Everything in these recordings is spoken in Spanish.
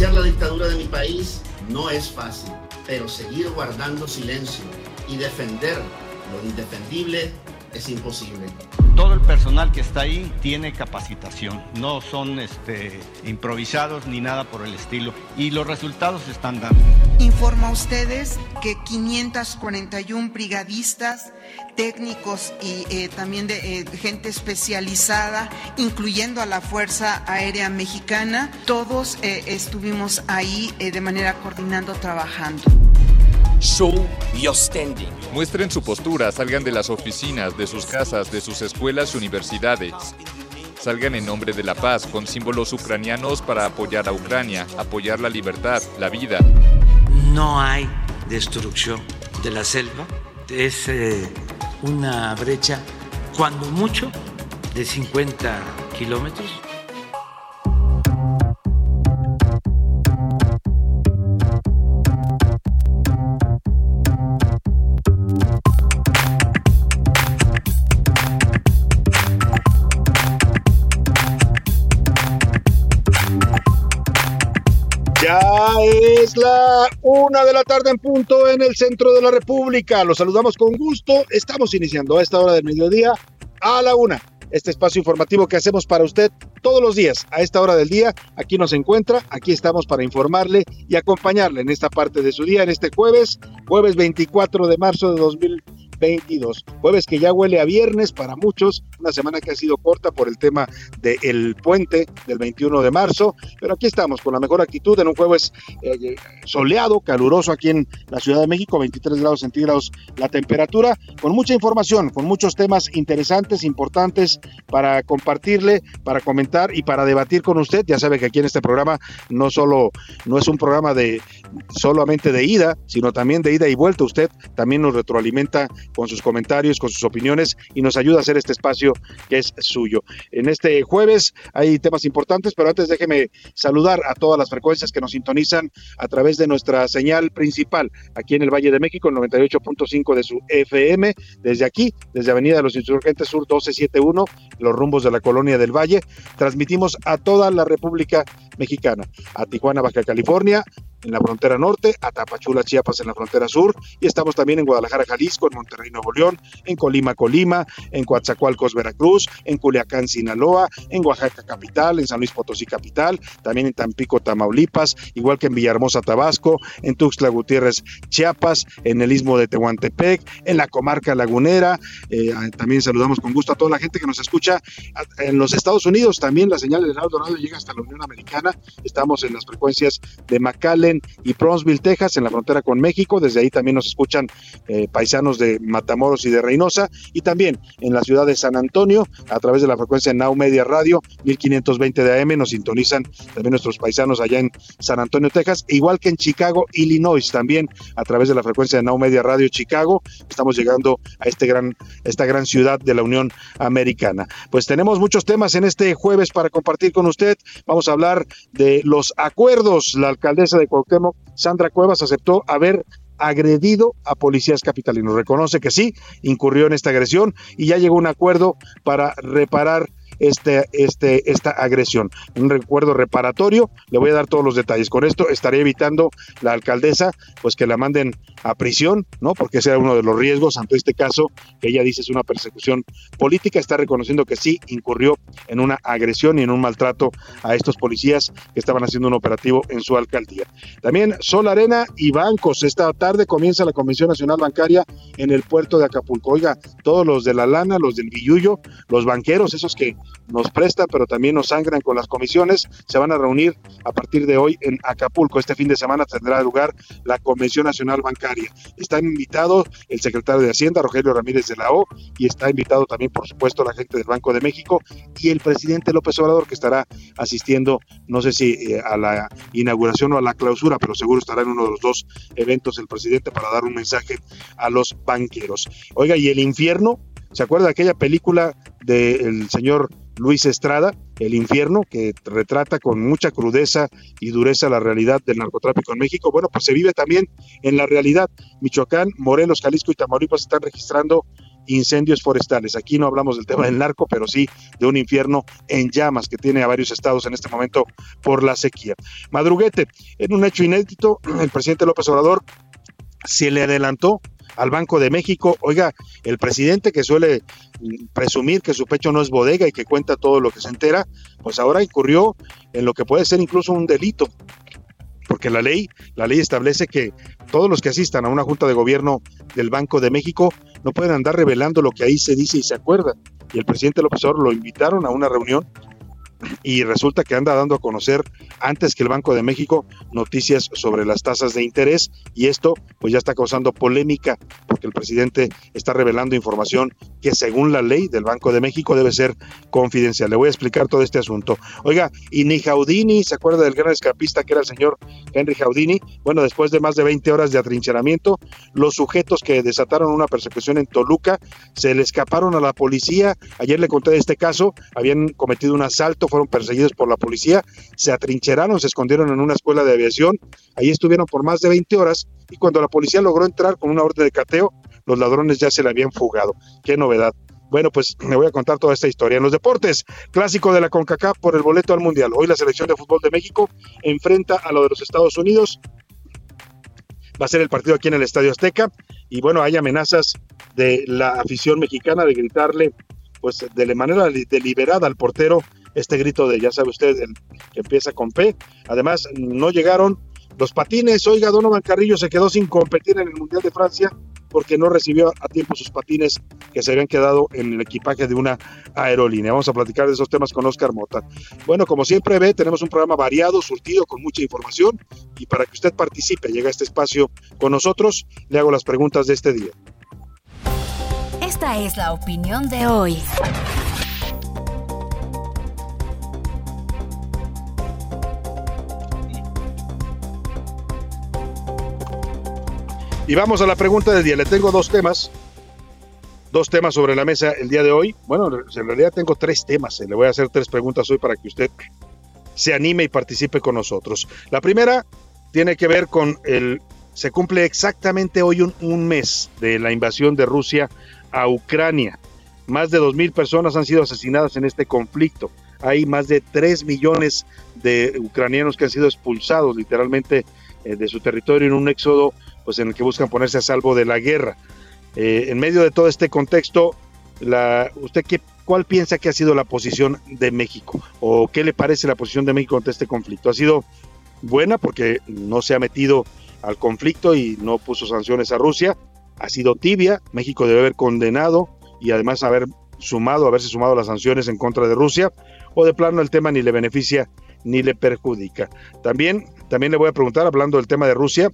Denunciar la dictadura de mi país no es fácil, pero seguir guardando silencio y defender lo indefendible es imposible. Todo el personal que está ahí tiene capacitación, no son este, improvisados ni nada por el estilo y los resultados se están dando. Informa a ustedes que 541 brigadistas, técnicos y eh, también de eh, gente especializada, incluyendo a la Fuerza Aérea Mexicana, todos eh, estuvimos ahí eh, de manera coordinando, trabajando. Show your standing. Muestren su postura, salgan de las oficinas, de sus casas, de sus escuelas y universidades. Salgan en nombre de la paz, con símbolos ucranianos para apoyar a Ucrania, apoyar la libertad, la vida. No hay destrucción de la selva. Es eh, una brecha, cuando mucho, de 50 kilómetros. Es la una de la tarde en punto en el centro de la República. Los saludamos con gusto. Estamos iniciando a esta hora del mediodía a la una. Este espacio informativo que hacemos para usted todos los días a esta hora del día. Aquí nos encuentra, aquí estamos para informarle y acompañarle en esta parte de su día, en este jueves, jueves 24 de marzo de 2022. Jueves que ya huele a viernes para muchos, una semana que ha sido corta por el tema del puente del 21 de marzo, pero aquí estamos con la mejor actitud en un jueves eh, soleado, caluroso aquí en la Ciudad de México, 23 grados centígrados la temperatura, con mucha información, con muchos temas interesantes, importantes para compartirle, para comentar y para debatir con usted. Ya sabe que aquí en este programa no solo no es un programa de solamente de ida, sino también de ida y vuelta. Usted también nos retroalimenta con sus comentarios, con sus opiniones y nos ayuda a hacer este espacio que es suyo. En este jueves hay temas importantes, pero antes déjeme saludar a todas las frecuencias que nos sintonizan a través de nuestra señal principal aquí en el Valle de México, el 98.5 de su FM, desde aquí, desde Avenida de los Insurgentes Sur 1271, los rumbos de la colonia del Valle. Transmitimos a toda la República Mexicana, a Tijuana, Baja California, en la frontera norte, a Tapachula, Chiapas en la frontera sur, y estamos también en Guadalajara, Jalisco, en Monterrey, Nuevo León, en Colima, Colima, en Coatzacoalcos, Veracruz, en Culiacán, Sinaloa, en Oaxaca capital, en San Luis Potosí capital, también en Tampico, Tamaulipas, igual que en Villahermosa, Tabasco, en Tuxtla Gutiérrez, Chiapas, en el istmo de Tehuantepec, en la comarca lagunera, eh, también saludamos con gusto a toda la gente que nos escucha en los Estados Unidos, también la señal de Heraldo Radio llega hasta la Unión Americana, estamos en las frecuencias de Y Bronzeville, Texas, en la frontera con México. Desde ahí también nos escuchan eh, paisanos de Matamoros y de Reynosa. Y también en la ciudad de San Antonio, a través de la frecuencia Now Media Radio, 1520 de AM, nos sintonizan también nuestros paisanos allá en San Antonio, Texas. Igual que en Chicago, Illinois, también a través de la frecuencia de Now Media Radio Chicago. Estamos llegando a este gran, esta gran ciudad de la Unión Americana. Pues tenemos muchos temas en este jueves para compartir con usted. Vamos a hablar de los acuerdos. La alcaldesa de Sandra Cuevas, aceptó haber agredido a policías capitalinos. Reconoce que sí, incurrió en esta agresión y ya llegó a un acuerdo para reparar este, este, esta agresión. Un recuerdo reparatorio, le voy a dar todos los detalles. Con esto estaría evitando la alcaldesa pues que la manden a prisión, ¿no? Porque ese era uno de los riesgos ante este caso, que ella dice es una persecución política, está reconociendo que sí incurrió en una agresión y en un maltrato a estos policías que estaban haciendo un operativo en su alcaldía. También Sol Arena y bancos. Esta tarde comienza la Convención Nacional Bancaria en el puerto de Acapulco. Oiga, todos los de la lana, los del billullo, los banqueros, esos que nos prestan, pero también nos sangran con las comisiones, se van a reunir a partir de hoy en Acapulco. Este fin de semana tendrá lugar la Convención Nacional Bancaria. Están invitados el secretario de Hacienda, Rogelio Ramírez de la O, y está invitado también, por supuesto, la gente del Banco de México y el presidente López Obrador, que estará asistiendo, no sé si eh, a la inauguración o a la clausura, pero seguro estará en uno de los dos eventos el presidente para dar un mensaje a los banqueros. Oiga, y el infierno, ¿se acuerda de aquella película del señor Luis Estrada, El infierno, que retrata con mucha crudeza y dureza la realidad del narcotráfico en México? Bueno, pues se vive también en la realidad. Michoacán, Morelos, Jalisco y Tamaulipas están registrando incendios forestales. Aquí no hablamos del tema del narco, pero sí de un infierno en llamas que tiene a varios estados en este momento por la sequía. Madruguete, en un hecho inédito, el presidente López Obrador se le adelantó al Banco de México. Oiga, el presidente que suele presumir que su pecho no es bodega y que cuenta todo lo que se entera, pues ahora incurrió en lo que puede ser incluso un delito porque la ley, la ley establece que todos los que asistan a una junta de gobierno del Banco de México no pueden andar revelando lo que ahí se dice y se acuerda. Y el presidente López Obrador lo invitaron a una reunión y resulta que anda dando a conocer antes que el Banco de México noticias sobre las tasas de interés y esto pues ya está causando polémica porque el presidente está revelando información que según la ley del Banco de México debe ser confidencial. Le voy a explicar todo este asunto. Oiga, y ni Jaudini, ¿se acuerda del gran escapista que era el señor Henry Jaudini? Bueno, después de más de 20 horas de atrincheramiento, los sujetos que desataron una persecución en Toluca se le escaparon a la policía. Ayer le conté de este caso, habían cometido un asalto fueron perseguidos por la policía, se atrincheraron, se escondieron en una escuela de aviación, ahí estuvieron por más de 20 horas y cuando la policía logró entrar con una orden de cateo, los ladrones ya se le habían fugado. Qué novedad. Bueno, pues me voy a contar toda esta historia. En los deportes, clásico de la CONCACAF por el boleto al Mundial. Hoy la selección de fútbol de México enfrenta a lo de los Estados Unidos. Va a ser el partido aquí en el Estadio Azteca. Y bueno, hay amenazas de la afición mexicana de gritarle, pues de manera deliberada al portero este grito de, ya sabe usted, que empieza con P. Además, no llegaron los patines. Oiga, Donovan Carrillo se quedó sin competir en el Mundial de Francia porque no recibió a tiempo sus patines que se habían quedado en el equipaje de una aerolínea. Vamos a platicar de esos temas con Oscar Mota. Bueno, como siempre ve, tenemos un programa variado, surtido, con mucha información y para que usted participe, llegue a este espacio con nosotros, le hago las preguntas de este día. Esta es la opinión de hoy. Y vamos a la pregunta del día. Le tengo dos temas, dos temas sobre la mesa el día de hoy. Bueno, en realidad tengo tres temas. Le voy a hacer tres preguntas hoy para que usted se anime y participe con nosotros. La primera tiene que ver con el... Se cumple exactamente hoy un, un mes de la invasión de Rusia a Ucrania. Más de dos mil personas han sido asesinadas en este conflicto. Hay más de tres millones de ucranianos que han sido expulsados literalmente eh, de su territorio en un éxodo pues en el que buscan ponerse a salvo de la guerra. Eh, en medio de todo este contexto, la, ¿usted qué, cuál piensa que ha sido la posición de México? ¿O qué le parece la posición de México ante este conflicto? ¿Ha sido buena porque no se ha metido al conflicto y no puso sanciones a Rusia? ¿Ha sido tibia? México debe haber condenado y además haber sumado, haberse sumado las sanciones en contra de Rusia, o de plano el tema ni le beneficia ni le perjudica. También, también le voy a preguntar, hablando del tema de Rusia,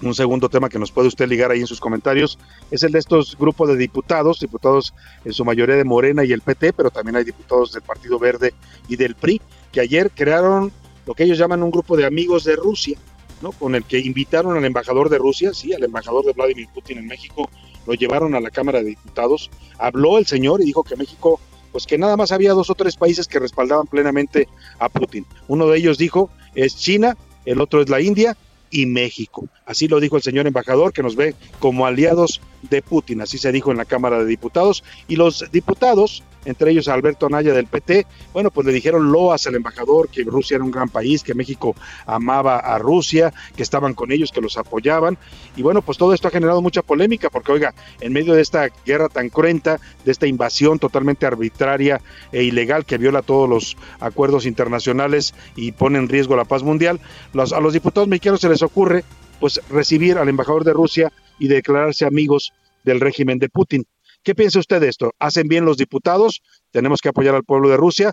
un segundo tema que nos puede usted ligar ahí en sus comentarios es el de estos grupos de diputados, diputados en su mayoría de Morena y el PT, pero también hay diputados del Partido Verde y del PRI, que ayer crearon lo que ellos llaman un grupo de amigos de Rusia, ¿no? Con el que invitaron al embajador de Rusia, sí, al embajador de Vladimir Putin en México, lo llevaron a la Cámara de Diputados, habló el señor y dijo que México, pues que nada más había dos o tres países que respaldaban plenamente a Putin. Uno de ellos dijo es China, el otro es la India y México. Así lo dijo el señor embajador, que nos ve como aliados de Putin, así se dijo en la Cámara de Diputados. Y los diputados entre ellos a Alberto Anaya del PT, bueno, pues le dijeron loas al embajador que Rusia era un gran país, que México amaba a Rusia, que estaban con ellos, que los apoyaban. Y bueno, pues todo esto ha generado mucha polémica, porque oiga, en medio de esta guerra tan cruenta, de esta invasión totalmente arbitraria e ilegal que viola todos los acuerdos internacionales y pone en riesgo la paz mundial, a los diputados mexicanos se les ocurre pues recibir al embajador de Rusia y declararse amigos del régimen de Putin. ¿Qué piensa usted de esto? ¿Hacen bien los diputados? Tenemos que apoyar al pueblo de Rusia.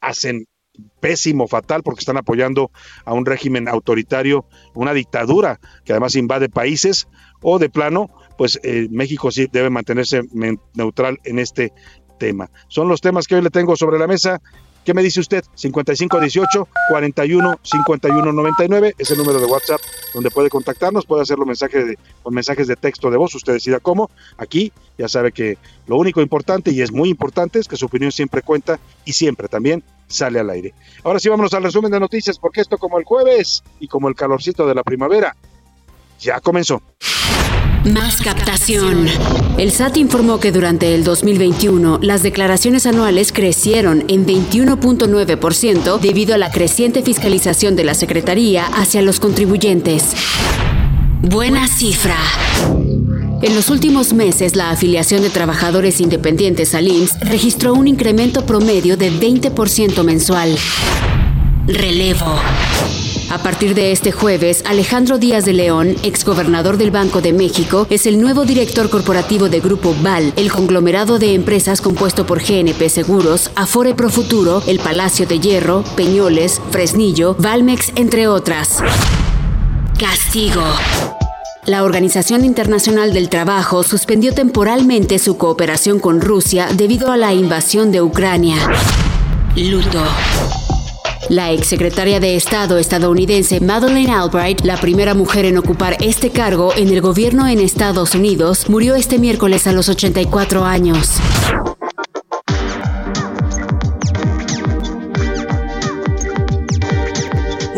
¿Hacen pésimo, fatal, porque están apoyando a un régimen autoritario, una dictadura que además invade países? ¿O de plano, pues eh, México sí debe mantenerse neutral en este tema? Son los temas que hoy le tengo sobre la mesa. ¿Qué me dice usted? 5518 41 51 99 es el número de WhatsApp donde puede contactarnos, puede hacerlo mensaje de, con mensajes de texto de voz, usted decida cómo. Aquí ya sabe que lo único importante y es muy importante es que su opinión siempre cuenta y siempre también sale al aire. Ahora sí vámonos al resumen de noticias porque esto como el jueves y como el calorcito de la primavera ya comenzó. Más captación. El SAT informó que durante el 2021 las declaraciones anuales crecieron en 21.9% debido a la creciente fiscalización de la Secretaría hacia los contribuyentes. Buena cifra. En los últimos meses, la afiliación de trabajadores independientes al IMSS registró un incremento promedio de 20% mensual. Relevo. A partir de este jueves, Alejandro Díaz de León, exgobernador del Banco de México, es el nuevo director corporativo de Grupo VAL, el conglomerado de empresas compuesto por GNP Seguros, Afore Profuturo, El Palacio de Hierro, Peñoles, Fresnillo, Valmex, entre otras. Castigo. La Organización Internacional del Trabajo suspendió temporalmente su cooperación con Rusia debido a la invasión de Ucrania. Luto. La exsecretaria de Estado estadounidense Madeleine Albright, la primera mujer en ocupar este cargo en el gobierno en Estados Unidos, murió este miércoles a los 84 años.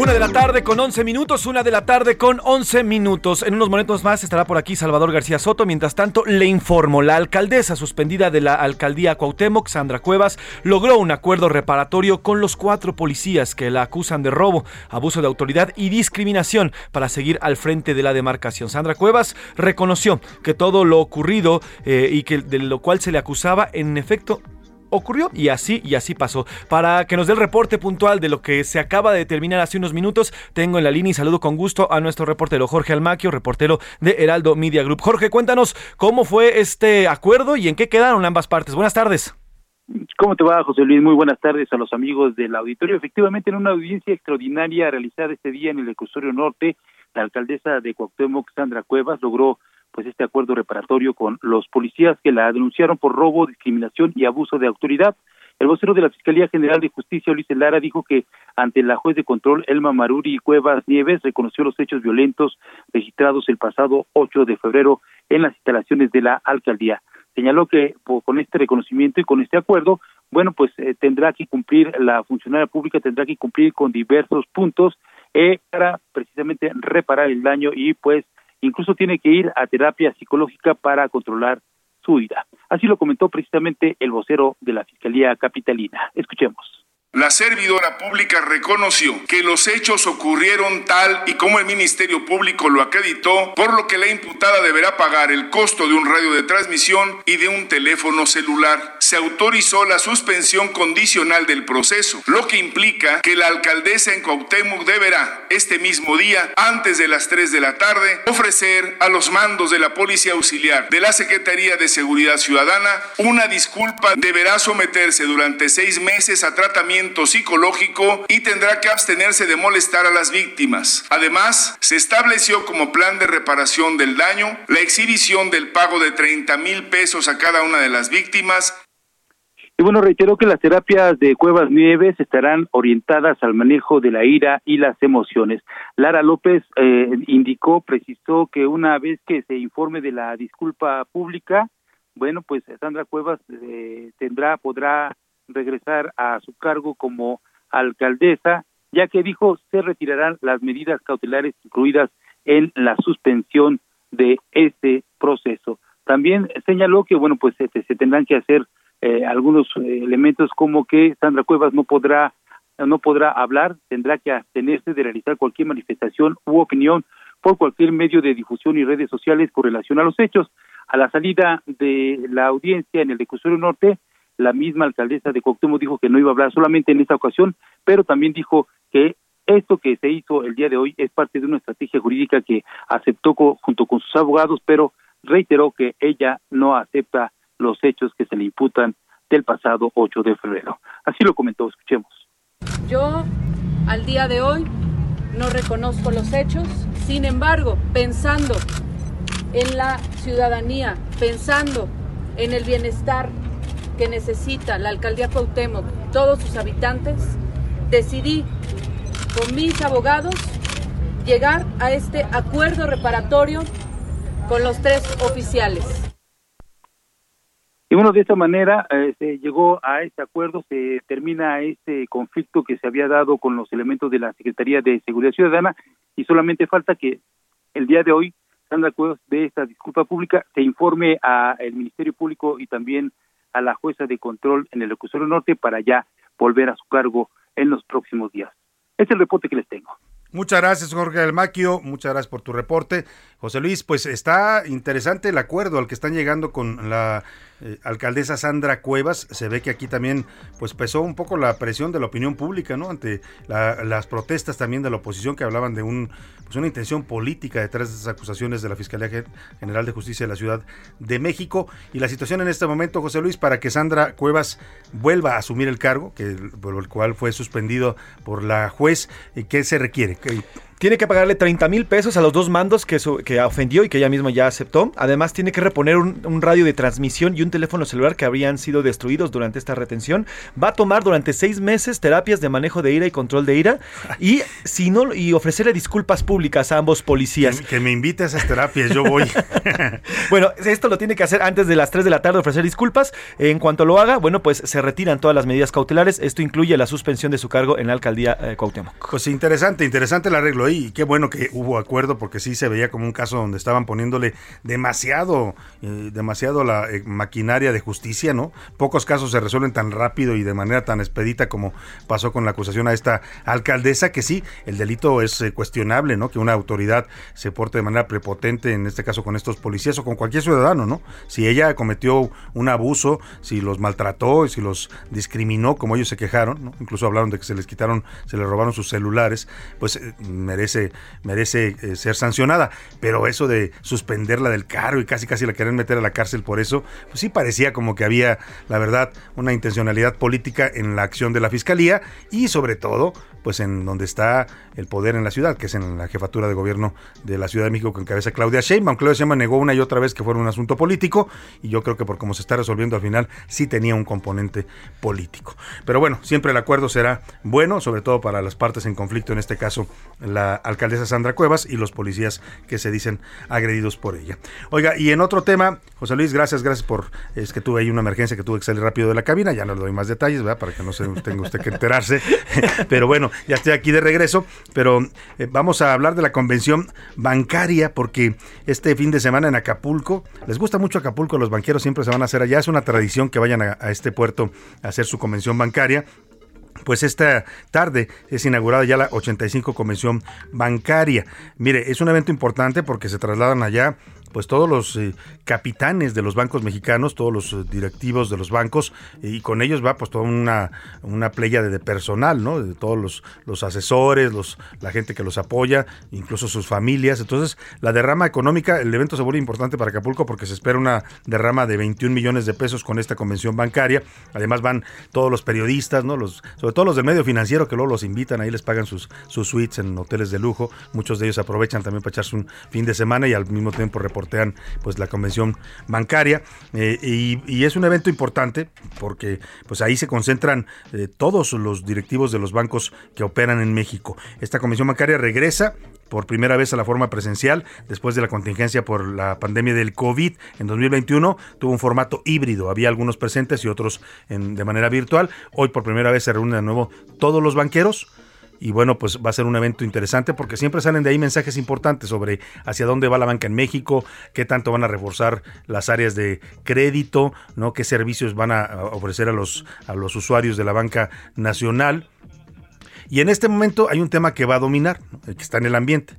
Una de la tarde con 11 minutos, una de la tarde con 11 minutos. En unos momentos más estará por aquí Salvador García Soto. Mientras tanto, le informo, la alcaldesa suspendida de la alcaldía Cuauhtémoc, Sandra Cuevas, logró un acuerdo reparatorio con los cuatro policías que la acusan de robo, abuso de autoridad y discriminación para seguir al frente de la demarcación. Sandra Cuevas reconoció que todo lo ocurrido eh, y que de lo cual se le acusaba en efecto ocurrió y así y así pasó. Para que nos dé el reporte puntual de lo que se acaba de terminar hace unos minutos, tengo en la línea y saludo con gusto a nuestro reportero Jorge Almaquio, reportero de Heraldo Media Group. Jorge, cuéntanos cómo fue este acuerdo y en qué quedaron ambas partes. Buenas tardes. ¿Cómo te va, José Luis? Muy buenas tardes a los amigos del auditorio. Efectivamente, en una audiencia extraordinaria realizada este día en el Ecustorio Norte, la alcaldesa de Cuauhtémoc, Sandra Cuevas, logró pues este acuerdo reparatorio con los policías que la denunciaron por robo, discriminación y abuso de autoridad. El vocero de la Fiscalía General de Justicia, Luis Lara, dijo que ante la juez de control Elma Maruri Cuevas Nieves reconoció los hechos violentos registrados el pasado 8 de febrero en las instalaciones de la alcaldía. Señaló que con este reconocimiento y con este acuerdo, bueno, pues eh, tendrá que cumplir, la funcionaria pública tendrá que cumplir con diversos puntos eh, para precisamente reparar el daño y pues Incluso tiene que ir a terapia psicológica para controlar su ira. Así lo comentó precisamente el vocero de la Fiscalía Capitalina. Escuchemos. La servidora pública reconoció que los hechos ocurrieron tal y como el Ministerio Público lo acreditó, por lo que la imputada deberá pagar el costo de un radio de transmisión y de un teléfono celular. Se autorizó la suspensión condicional del proceso, lo que implica que la alcaldesa en Cuauhtémoc deberá, este mismo día, antes de las 3 de la tarde, ofrecer a los mandos de la Policía Auxiliar de la Secretaría de Seguridad Ciudadana una disculpa. Deberá someterse durante seis meses a tratamiento psicológico y tendrá que abstenerse de molestar a las víctimas. Además, se estableció como plan de reparación del daño la exhibición del pago de 30 mil pesos a cada una de las víctimas y bueno, reitero que las terapias de Cuevas Nieves estarán orientadas al manejo de la ira y las emociones. Lara López eh, indicó, precisó que una vez que se informe de la disculpa pública, bueno, pues Sandra Cuevas eh, tendrá, podrá regresar a su cargo como alcaldesa, ya que dijo se retirarán las medidas cautelares incluidas en la suspensión de este proceso. También señaló que bueno pues se, se tendrán que hacer eh, algunos eh, elementos como que Sandra Cuevas no podrá no podrá hablar, tendrá que abstenerse de realizar cualquier manifestación u opinión por cualquier medio de difusión y redes sociales con relación a los hechos. A la salida de la audiencia en el Decusorio Norte, la misma alcaldesa de Cuauhtémoc dijo que no iba a hablar solamente en esta ocasión, pero también dijo que esto que se hizo el día de hoy es parte de una estrategia jurídica que aceptó junto con sus abogados, pero reiteró que ella no acepta los hechos que se le imputan del pasado 8 de febrero. Así lo comentó, escuchemos. Yo, al día de hoy, no reconozco los hechos, sin embargo, pensando en la ciudadanía, pensando en el bienestar que necesita la alcaldía Cuauhtémoc, todos sus habitantes, decidí con mis abogados llegar a este acuerdo reparatorio con los tres oficiales. Y bueno, de esta manera eh, se llegó a este acuerdo, se termina este conflicto que se había dado con los elementos de la Secretaría de Seguridad Ciudadana y solamente falta que el día de hoy Sandra Cuevas de esta disculpa pública se informe al Ministerio Público y también a la jueza de control en el Recursorio Norte para ya volver a su cargo en los próximos días. Este es el reporte que les tengo. Muchas gracias, Jorge Almaquio. Muchas gracias por tu reporte. José Luis, pues está interesante el acuerdo al que están llegando con la eh, alcaldesa Sandra Cuevas. Se ve que aquí también pues pesó un poco la presión de la opinión pública, ¿no? Ante las protestas también de la oposición que hablaban de un, pues una intención política detrás de esas acusaciones de la Fiscalía General de Justicia de la Ciudad de México. Y la situación en este momento, José Luis, para que Sandra Cuevas vuelva a asumir el cargo, que por el cual fue suspendido por la juez, ¿qué se requiere? Tiene que pagarle 30 mil pesos a los dos mandos que, que ofendió y que ella misma ya aceptó. Además, tiene que reponer un, radio de transmisión y un teléfono celular que habrían sido destruidos durante esta retención. Va a tomar durante seis meses terapias de manejo de ira y control de ira y, si no, y ofrecerle disculpas públicas a ambos policías. Que, me invite a esas terapias, yo voy. bueno, esto lo tiene que hacer antes de las 3 de la tarde, ofrecer disculpas. En cuanto lo haga, bueno, pues se retiran todas las medidas cautelares. Esto incluye la suspensión de su cargo en la alcaldía eh, Cuauhtémoc. Pues interesante, interesante el arreglo y qué bueno que hubo acuerdo porque sí se veía como un caso donde estaban poniéndole demasiado, eh, demasiado la eh, maquinaria de justicia, ¿no? Pocos casos se resuelven tan rápido y de manera tan expedita como pasó con la acusación a esta alcaldesa, que sí, el delito es eh, cuestionable, ¿no? Que una autoridad se porte de manera prepotente, en este caso con estos policías o con cualquier ciudadano, ¿no? Si ella cometió un abuso, si los maltrató, si los discriminó, como ellos se quejaron. Incluso hablaron de que se les quitaron, se les robaron sus celulares, pues merece merece eh, ser sancionada. Pero eso de suspenderla del cargo y casi casi la quieren meter a la cárcel por eso, pues sí parecía como que había, la verdad, una intencionalidad política en la acción de la fiscalía y sobre todo pues en donde está el poder en la ciudad, que es en la jefatura de gobierno de la Ciudad de México que encabeza Claudia Sheinbaum. Claudia Sheinbaum negó una y otra vez que fuera un asunto político y yo creo que por cómo se está resolviendo al final sí tenía un componente político. Pero bueno, siempre el acuerdo será bueno, sobre todo para las partes en conflicto, en este caso la alcaldesa Sandra Cuevas y los policías que se dicen agredidos por ella. Oiga, y en otro tema, José Luis, gracias, gracias por, es que tuve ahí una emergencia que tuve que salir rápido de la cabina, ya no le doy más detalles, ¿verdad? Para que no se tenga usted que enterarse. Pero bueno, ya estoy aquí de regreso, pero eh, vamos a hablar de la convención bancaria porque este fin de semana en Acapulco, les gusta mucho Acapulco, los banqueros siempre se van a hacer allá, es una tradición que vayan a, a este puerto a hacer su convención bancaria pues esta tarde es inaugurada ya la 85 Convención Bancaria. Mire, es un evento importante porque se trasladan allá pues todos los eh, capitanes de los bancos mexicanos, todos los eh, directivos de los bancos, y con ellos va pues toda una, una playa de, personal, ¿no? De todos los, los asesores, los, la gente que los apoya, incluso sus familias. Entonces, la derrama económica, el evento se vuelve importante para Acapulco porque se espera una derrama de 21 millones de pesos con esta convención bancaria. Además van todos los periodistas, ¿no? Los, sobre todo los del medio financiero que luego los invitan, ahí les pagan sus, sus suites en hoteles de lujo. Muchos de ellos aprovechan también para echarse un fin de semana y al mismo tiempo reportar pues la convención bancaria eh, y, es un evento importante porque pues ahí se concentran eh, todos los directivos de los bancos que operan en México. Esta convención bancaria regresa por primera vez a la forma presencial después de la contingencia por la pandemia del COVID en 2021 tuvo un formato híbrido, había algunos presentes y otros en, de manera virtual. Hoy por primera vez se reúnen de nuevo todos los banqueros y bueno, pues va a ser un evento interesante porque siempre salen de ahí mensajes importantes sobre hacia dónde va la banca en México, qué tanto van a reforzar las áreas de crédito, ¿no? qué servicios van a ofrecer a los, a los usuarios de la banca nacional. Y en este momento hay un tema que va a dominar, que está en el ambiente.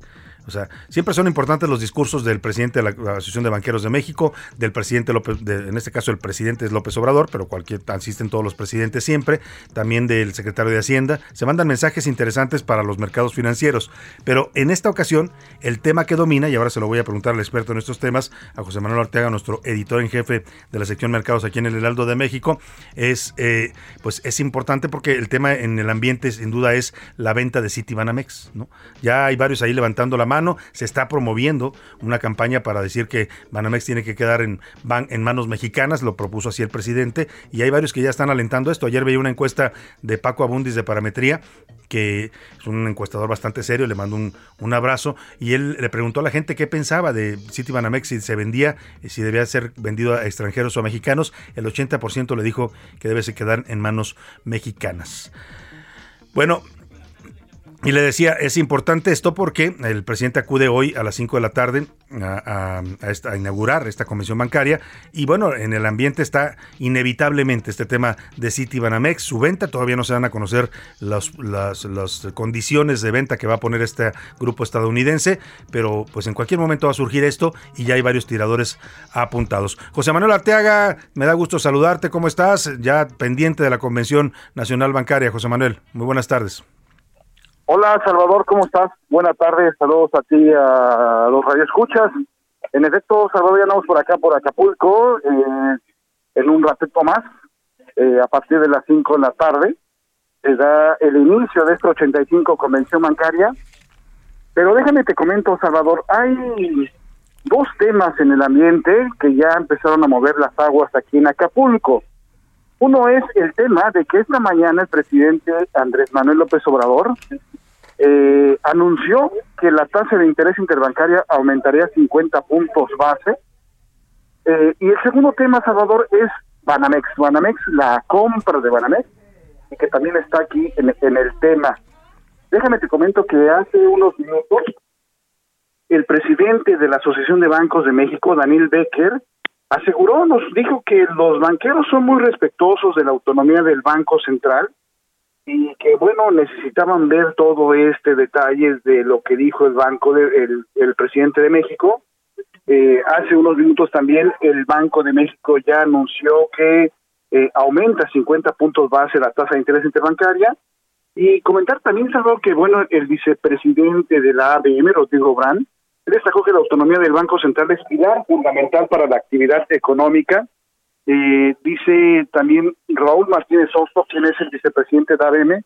O sea, siempre son importantes los discursos del presidente de la Asociación de Banqueros de México, del presidente López, en este caso el presidente es López Obrador, pero cualquier, asisten todos los presidentes siempre, también del secretario de Hacienda. Se mandan mensajes interesantes para los mercados financieros. Pero en esta ocasión, el tema que domina, y ahora se lo voy a preguntar al experto en estos temas, a José Manuel Ortega, nuestro editor en jefe de la sección Mercados aquí en el Heraldo de México, es, eh, pues es importante porque el tema en el ambiente sin duda es la venta de Citibanamex. ¿no? Ya hay varios ahí levantando la mano se está promoviendo una campaña para decir que Banamex tiene que quedar en, manos mexicanas, lo propuso así el presidente, y hay varios que ya están alentando esto. Ayer veía una encuesta de Paco Abundis de Parametría, que es un encuestador bastante serio, le mando un, abrazo, y él le preguntó a la gente qué pensaba de Citibanamex, si se vendía, si debía ser vendido a extranjeros o a mexicanos. El 80% le dijo que debe quedar en manos mexicanas. Bueno, y le decía, es importante esto porque el presidente acude hoy a las 5 de la tarde a, inaugurar esta convención bancaria y bueno, en el ambiente está inevitablemente este tema de Citibanamex, su venta, todavía no se van a conocer las, las, condiciones de venta que va a poner este grupo estadounidense, pero pues en cualquier momento va a surgir esto y ya hay varios tiradores apuntados. José Manuel Arteaga, me da gusto saludarte, ¿cómo estás? Ya pendiente de la Convención Nacional Bancaria, José Manuel, muy buenas tardes. Hola Salvador, ¿cómo estás? Buenas tardes, saludos a ti, a los radioescuchas. En efecto, Salvador, ya andamos por acá, por Acapulco, eh, en un ratito más, eh, a partir de las 5 de la tarde, se da el inicio de esta 85 convención bancaria. Pero déjame te comento, Salvador, hay dos temas en el ambiente que ya empezaron a mover las aguas aquí en Acapulco. Uno es el tema de que esta mañana el presidente Andrés Manuel López Obrador eh, anunció que la tasa de interés interbancaria aumentaría 50 puntos base. Eh, y el segundo tema, Salvador, es Banamex. Banamex, la compra de Banamex, y que también está aquí en, en el tema. Déjame te comento que hace unos minutos el presidente de la Asociación de Bancos de México, Daniel Becker, aseguró, nos dijo que los banqueros son muy respetuosos de la autonomía del Banco Central y que bueno necesitaban ver todo este detalle de lo que dijo el banco de, el, presidente de México. Eh, hace unos minutos también el Banco de México ya anunció que eh, aumenta 50 puntos base la tasa de interés interbancaria. Y comentar también Salvador que bueno el vicepresidente de la ABM Rodrigo Brand destacó que la autonomía del Banco Central es pilar fundamental para la actividad económica eh, dice también Raúl Martínez Sosto, quien es el vicepresidente de ABM,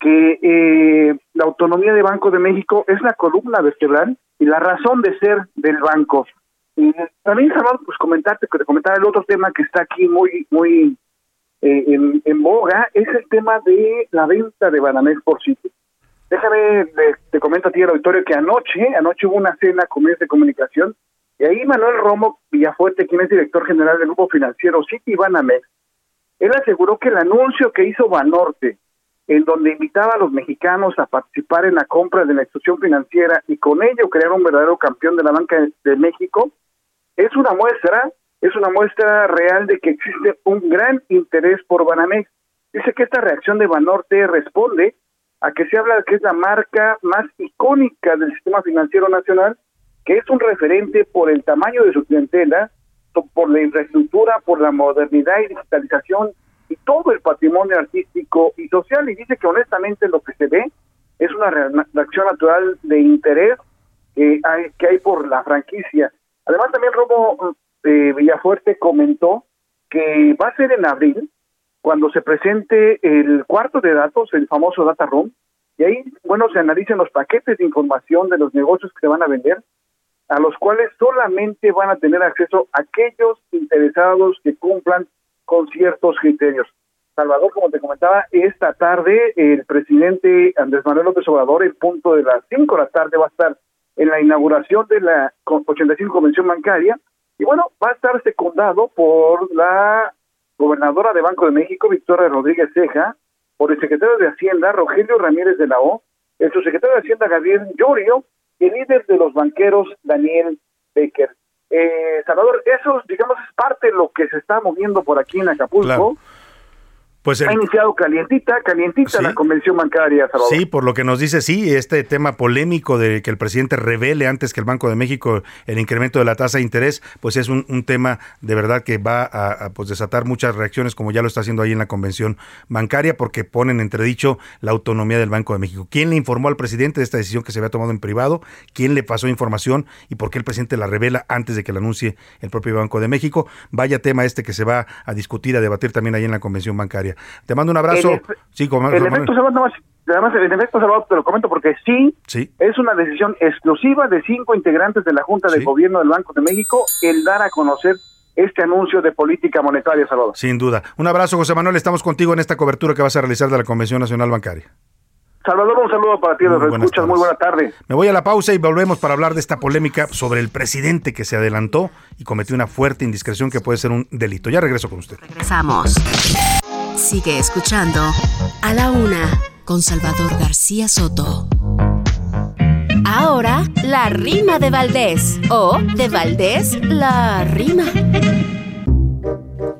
que eh, la autonomía de Banco de México es la columna vertebral y la razón de ser del banco. También, Salvador, pues comentarte, comentar el otro tema que está aquí muy, muy eh, en, en, boga, es el tema de la venta de Banamex por sitio. Déjame, te comento a ti el auditorio que anoche, anoche hubo una cena con medios de comunicación y ahí Manuel Romo Villafuerte, quien es director general del grupo financiero City Banamex, él aseguró que el anuncio que hizo Banorte, en donde invitaba a los mexicanos a participar en la compra de la institución financiera y con ello crear un verdadero campeón de la banca de México, es una muestra, es una muestra real de que existe un gran interés por Banamex. Dice que esta reacción de Banorte responde a que se habla de que es la marca más icónica del sistema financiero nacional que es un referente por el tamaño de su clientela, por la infraestructura, por la modernidad y digitalización y todo el patrimonio artístico y social. Y dice que honestamente lo que se ve es una reacción natural de interés que hay, que hay por la franquicia. Además, también Robo eh, Villafuerte comentó que va a ser en abril cuando se presente el cuarto de datos, el famoso Data Room, y ahí, bueno, se analicen los paquetes de información de los negocios que se van a vender a los cuales solamente van a tener acceso aquellos interesados que cumplan con ciertos criterios. Salvador, como te comentaba, esta tarde el presidente Andrés Manuel López Obrador, en punto de las 5 de la tarde, va a estar en la inauguración de la 85 Convención Bancaria y bueno, va a estar secundado por la gobernadora de Banco de México, Victoria Rodríguez Ceja, por el secretario de Hacienda, Rogelio Ramírez de la O, el subsecretario de Hacienda Gabriel Llorio y el líder de los banqueros Daniel Becker. Eh, Salvador, eso, digamos, es parte de lo que se está moviendo por aquí en Acapulco. Pues Ha iniciado calientita, calientita la convención bancaria, Salvador. Sí, por lo que nos dice, sí, este tema polémico de que el presidente revele antes que el Banco de México el incremento de la tasa de interés, pues es un, un tema de verdad que va a, a, pues desatar muchas reacciones, como ya lo está haciendo ahí en la convención bancaria, porque ponen entredicho la autonomía del Banco de México. ¿Quién le informó al presidente de esta decisión que se había tomado en privado? ¿Quién le pasó información? ¿Y por qué el presidente la revela antes de que la anuncie el propio Banco de México? Vaya tema este que se va a discutir, a debatir también ahí en la convención bancaria. Te mando un abrazo. Sí, como, En efecto, Salvador, nomás- además, en efecto, Salvador, te lo comento porque sí, Sí. es una decisión exclusiva de cinco integrantes de la Junta de Gobierno del Banco de México el dar a conocer este anuncio de política monetaria, Salvador. Sin duda. Un abrazo, José Manuel. Estamos contigo en esta cobertura que vas a realizar de la Convención Nacional Bancaria. Salvador, un saludo para ti, buenas escuchas, muy buena tarde. Me voy a la pausa y volvemos para hablar de esta polémica sobre el presidente que se adelantó y cometió una fuerte indiscreción que puede ser un delito. Ya regreso con usted. Regresamos. Sigue escuchando A la Una con Salvador García Soto. Ahora, la rima de Valdés. O de Valdés, la rima.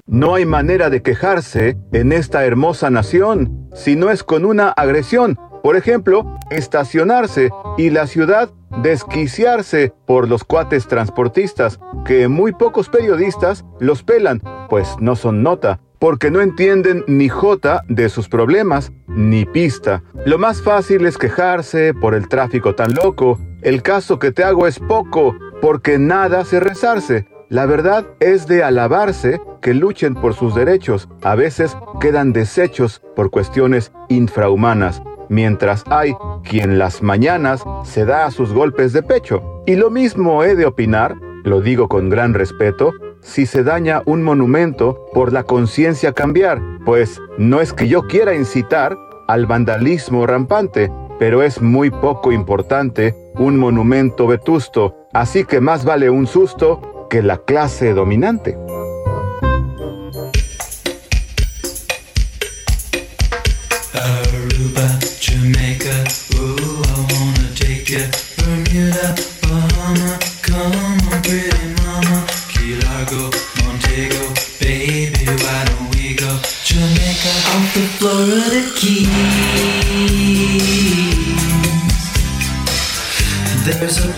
No hay manera de quejarse en esta hermosa nación si no es con una agresión. Por ejemplo, estacionarse y la ciudad desquiciarse por los cuates transportistas, que muy pocos periodistas los pelan, pues no son nota, porque no entienden ni jota de sus problemas, ni pista. Lo más fácil es quejarse por el tráfico tan loco. El caso que te hago es poco, porque nada hace rezarse. La verdad es de alabarse que luchen por sus derechos. A veces quedan deshechos por cuestiones infrahumanas, mientras hay quien las mañanas se da a sus golpes de pecho. Y lo mismo he de opinar, lo digo con gran respeto, si se daña un monumento por la conciencia cambiar, pues no es que yo quiera incitar al vandalismo rampante, pero es muy poco importante un monumento vetusto, así que más vale un susto que la clase dominante.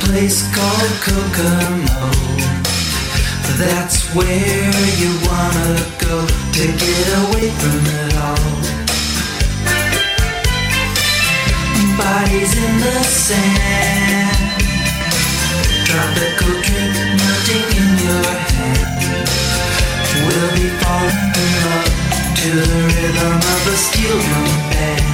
Place called Kokomo. That's where you wanna go to get away from it all. Bodies in the sand, tropical drink melting in your hand. We'll be falling in love to the rhythm of a steel drum band.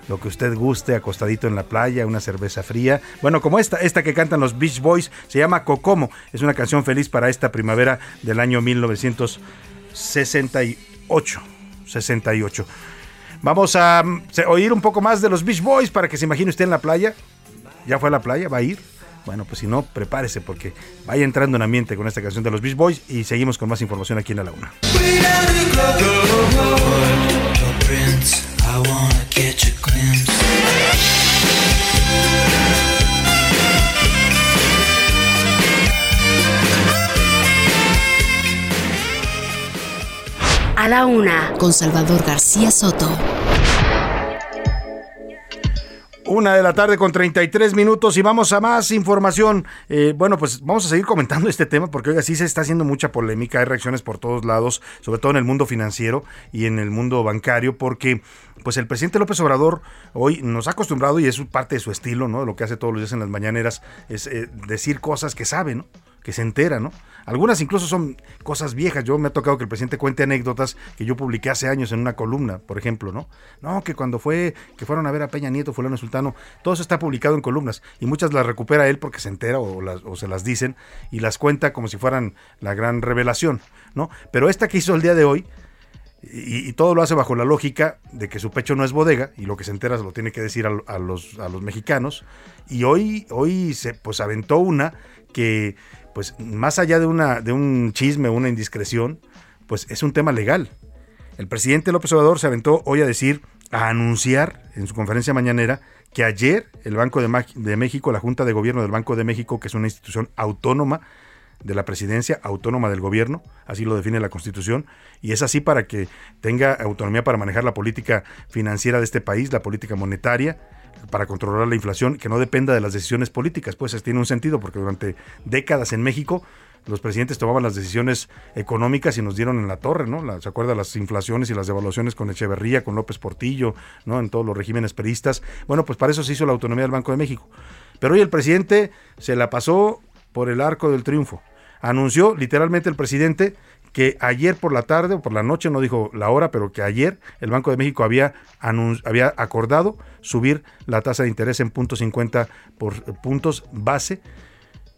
lo que usted guste, acostadito en la playa, una cerveza fría. Bueno, como esta, esta que cantan los Beach Boys, se llama Cocomo. Es una canción feliz para esta primavera del año 1968. 68. Vamos a mm, oír un poco más de los Beach Boys para que se imagine usted en la playa. ¿Ya fue a la playa? ¿Va a ir? Bueno, pues si no, prepárese porque vaya entrando en ambiente con esta canción de los Beach Boys y seguimos con más información aquí en la Laguna. La Una con Salvador García Soto. Una de la tarde con 33 minutos y vamos a más información. Eh, bueno, pues vamos a seguir comentando este tema porque hoy sí se está haciendo mucha polémica, hay reacciones por todos lados, sobre todo en el mundo financiero y en el mundo bancario, porque pues el presidente López Obrador hoy nos ha acostumbrado y es parte de su estilo, ¿no? Lo que hace todos los días en las mañaneras es eh, decir cosas que sabe, ¿no? Que se entera, ¿no? Algunas incluso son cosas viejas. Yo me ha tocado que el presidente cuente anécdotas que yo publiqué hace años en una columna, por ejemplo, ¿no? No, que cuando fue, que fueron a ver a Peña Nieto, fulano sultano, todo eso está publicado en columnas y muchas las recupera él porque se entera o, se las dicen y las cuenta como si fueran la gran revelación, ¿no? Pero esta que hizo el día de hoy, y, todo lo hace bajo la lógica de que su pecho no es bodega y lo que se entera se lo tiene que decir a, a los, a los mexicanos. Y hoy, hoy se pues aventó una que, pues más allá de, una, de un chisme una indiscreción, pues es un tema legal. El presidente López Obrador se aventó hoy a decir, a anunciar en su conferencia mañanera que ayer el Banco de México, la Junta de Gobierno del Banco de México, que es una institución autónoma, de la presidencia autónoma del gobierno, así lo define la Constitución, y es así para que tenga autonomía para manejar la política financiera de este país, la política monetaria, para controlar la inflación, que no dependa de las decisiones políticas, pues tiene un sentido, porque durante décadas en México los presidentes tomaban las decisiones económicas y nos dieron en la torre, ¿no? La- ¿Se acuerda las inflaciones y las devaluaciones con Echeverría, con López Portillo, ¿no? En todos los regímenes peristas. Bueno, pues para eso se hizo la autonomía del Banco de México. Pero hoy el presidente se la pasó por el arco del triunfo. Anunció literalmente el presidente que ayer por la tarde o por la noche, no dijo la hora, pero que ayer el Banco de México había, había acordado subir la tasa de interés en punto 50 por eh, puntos base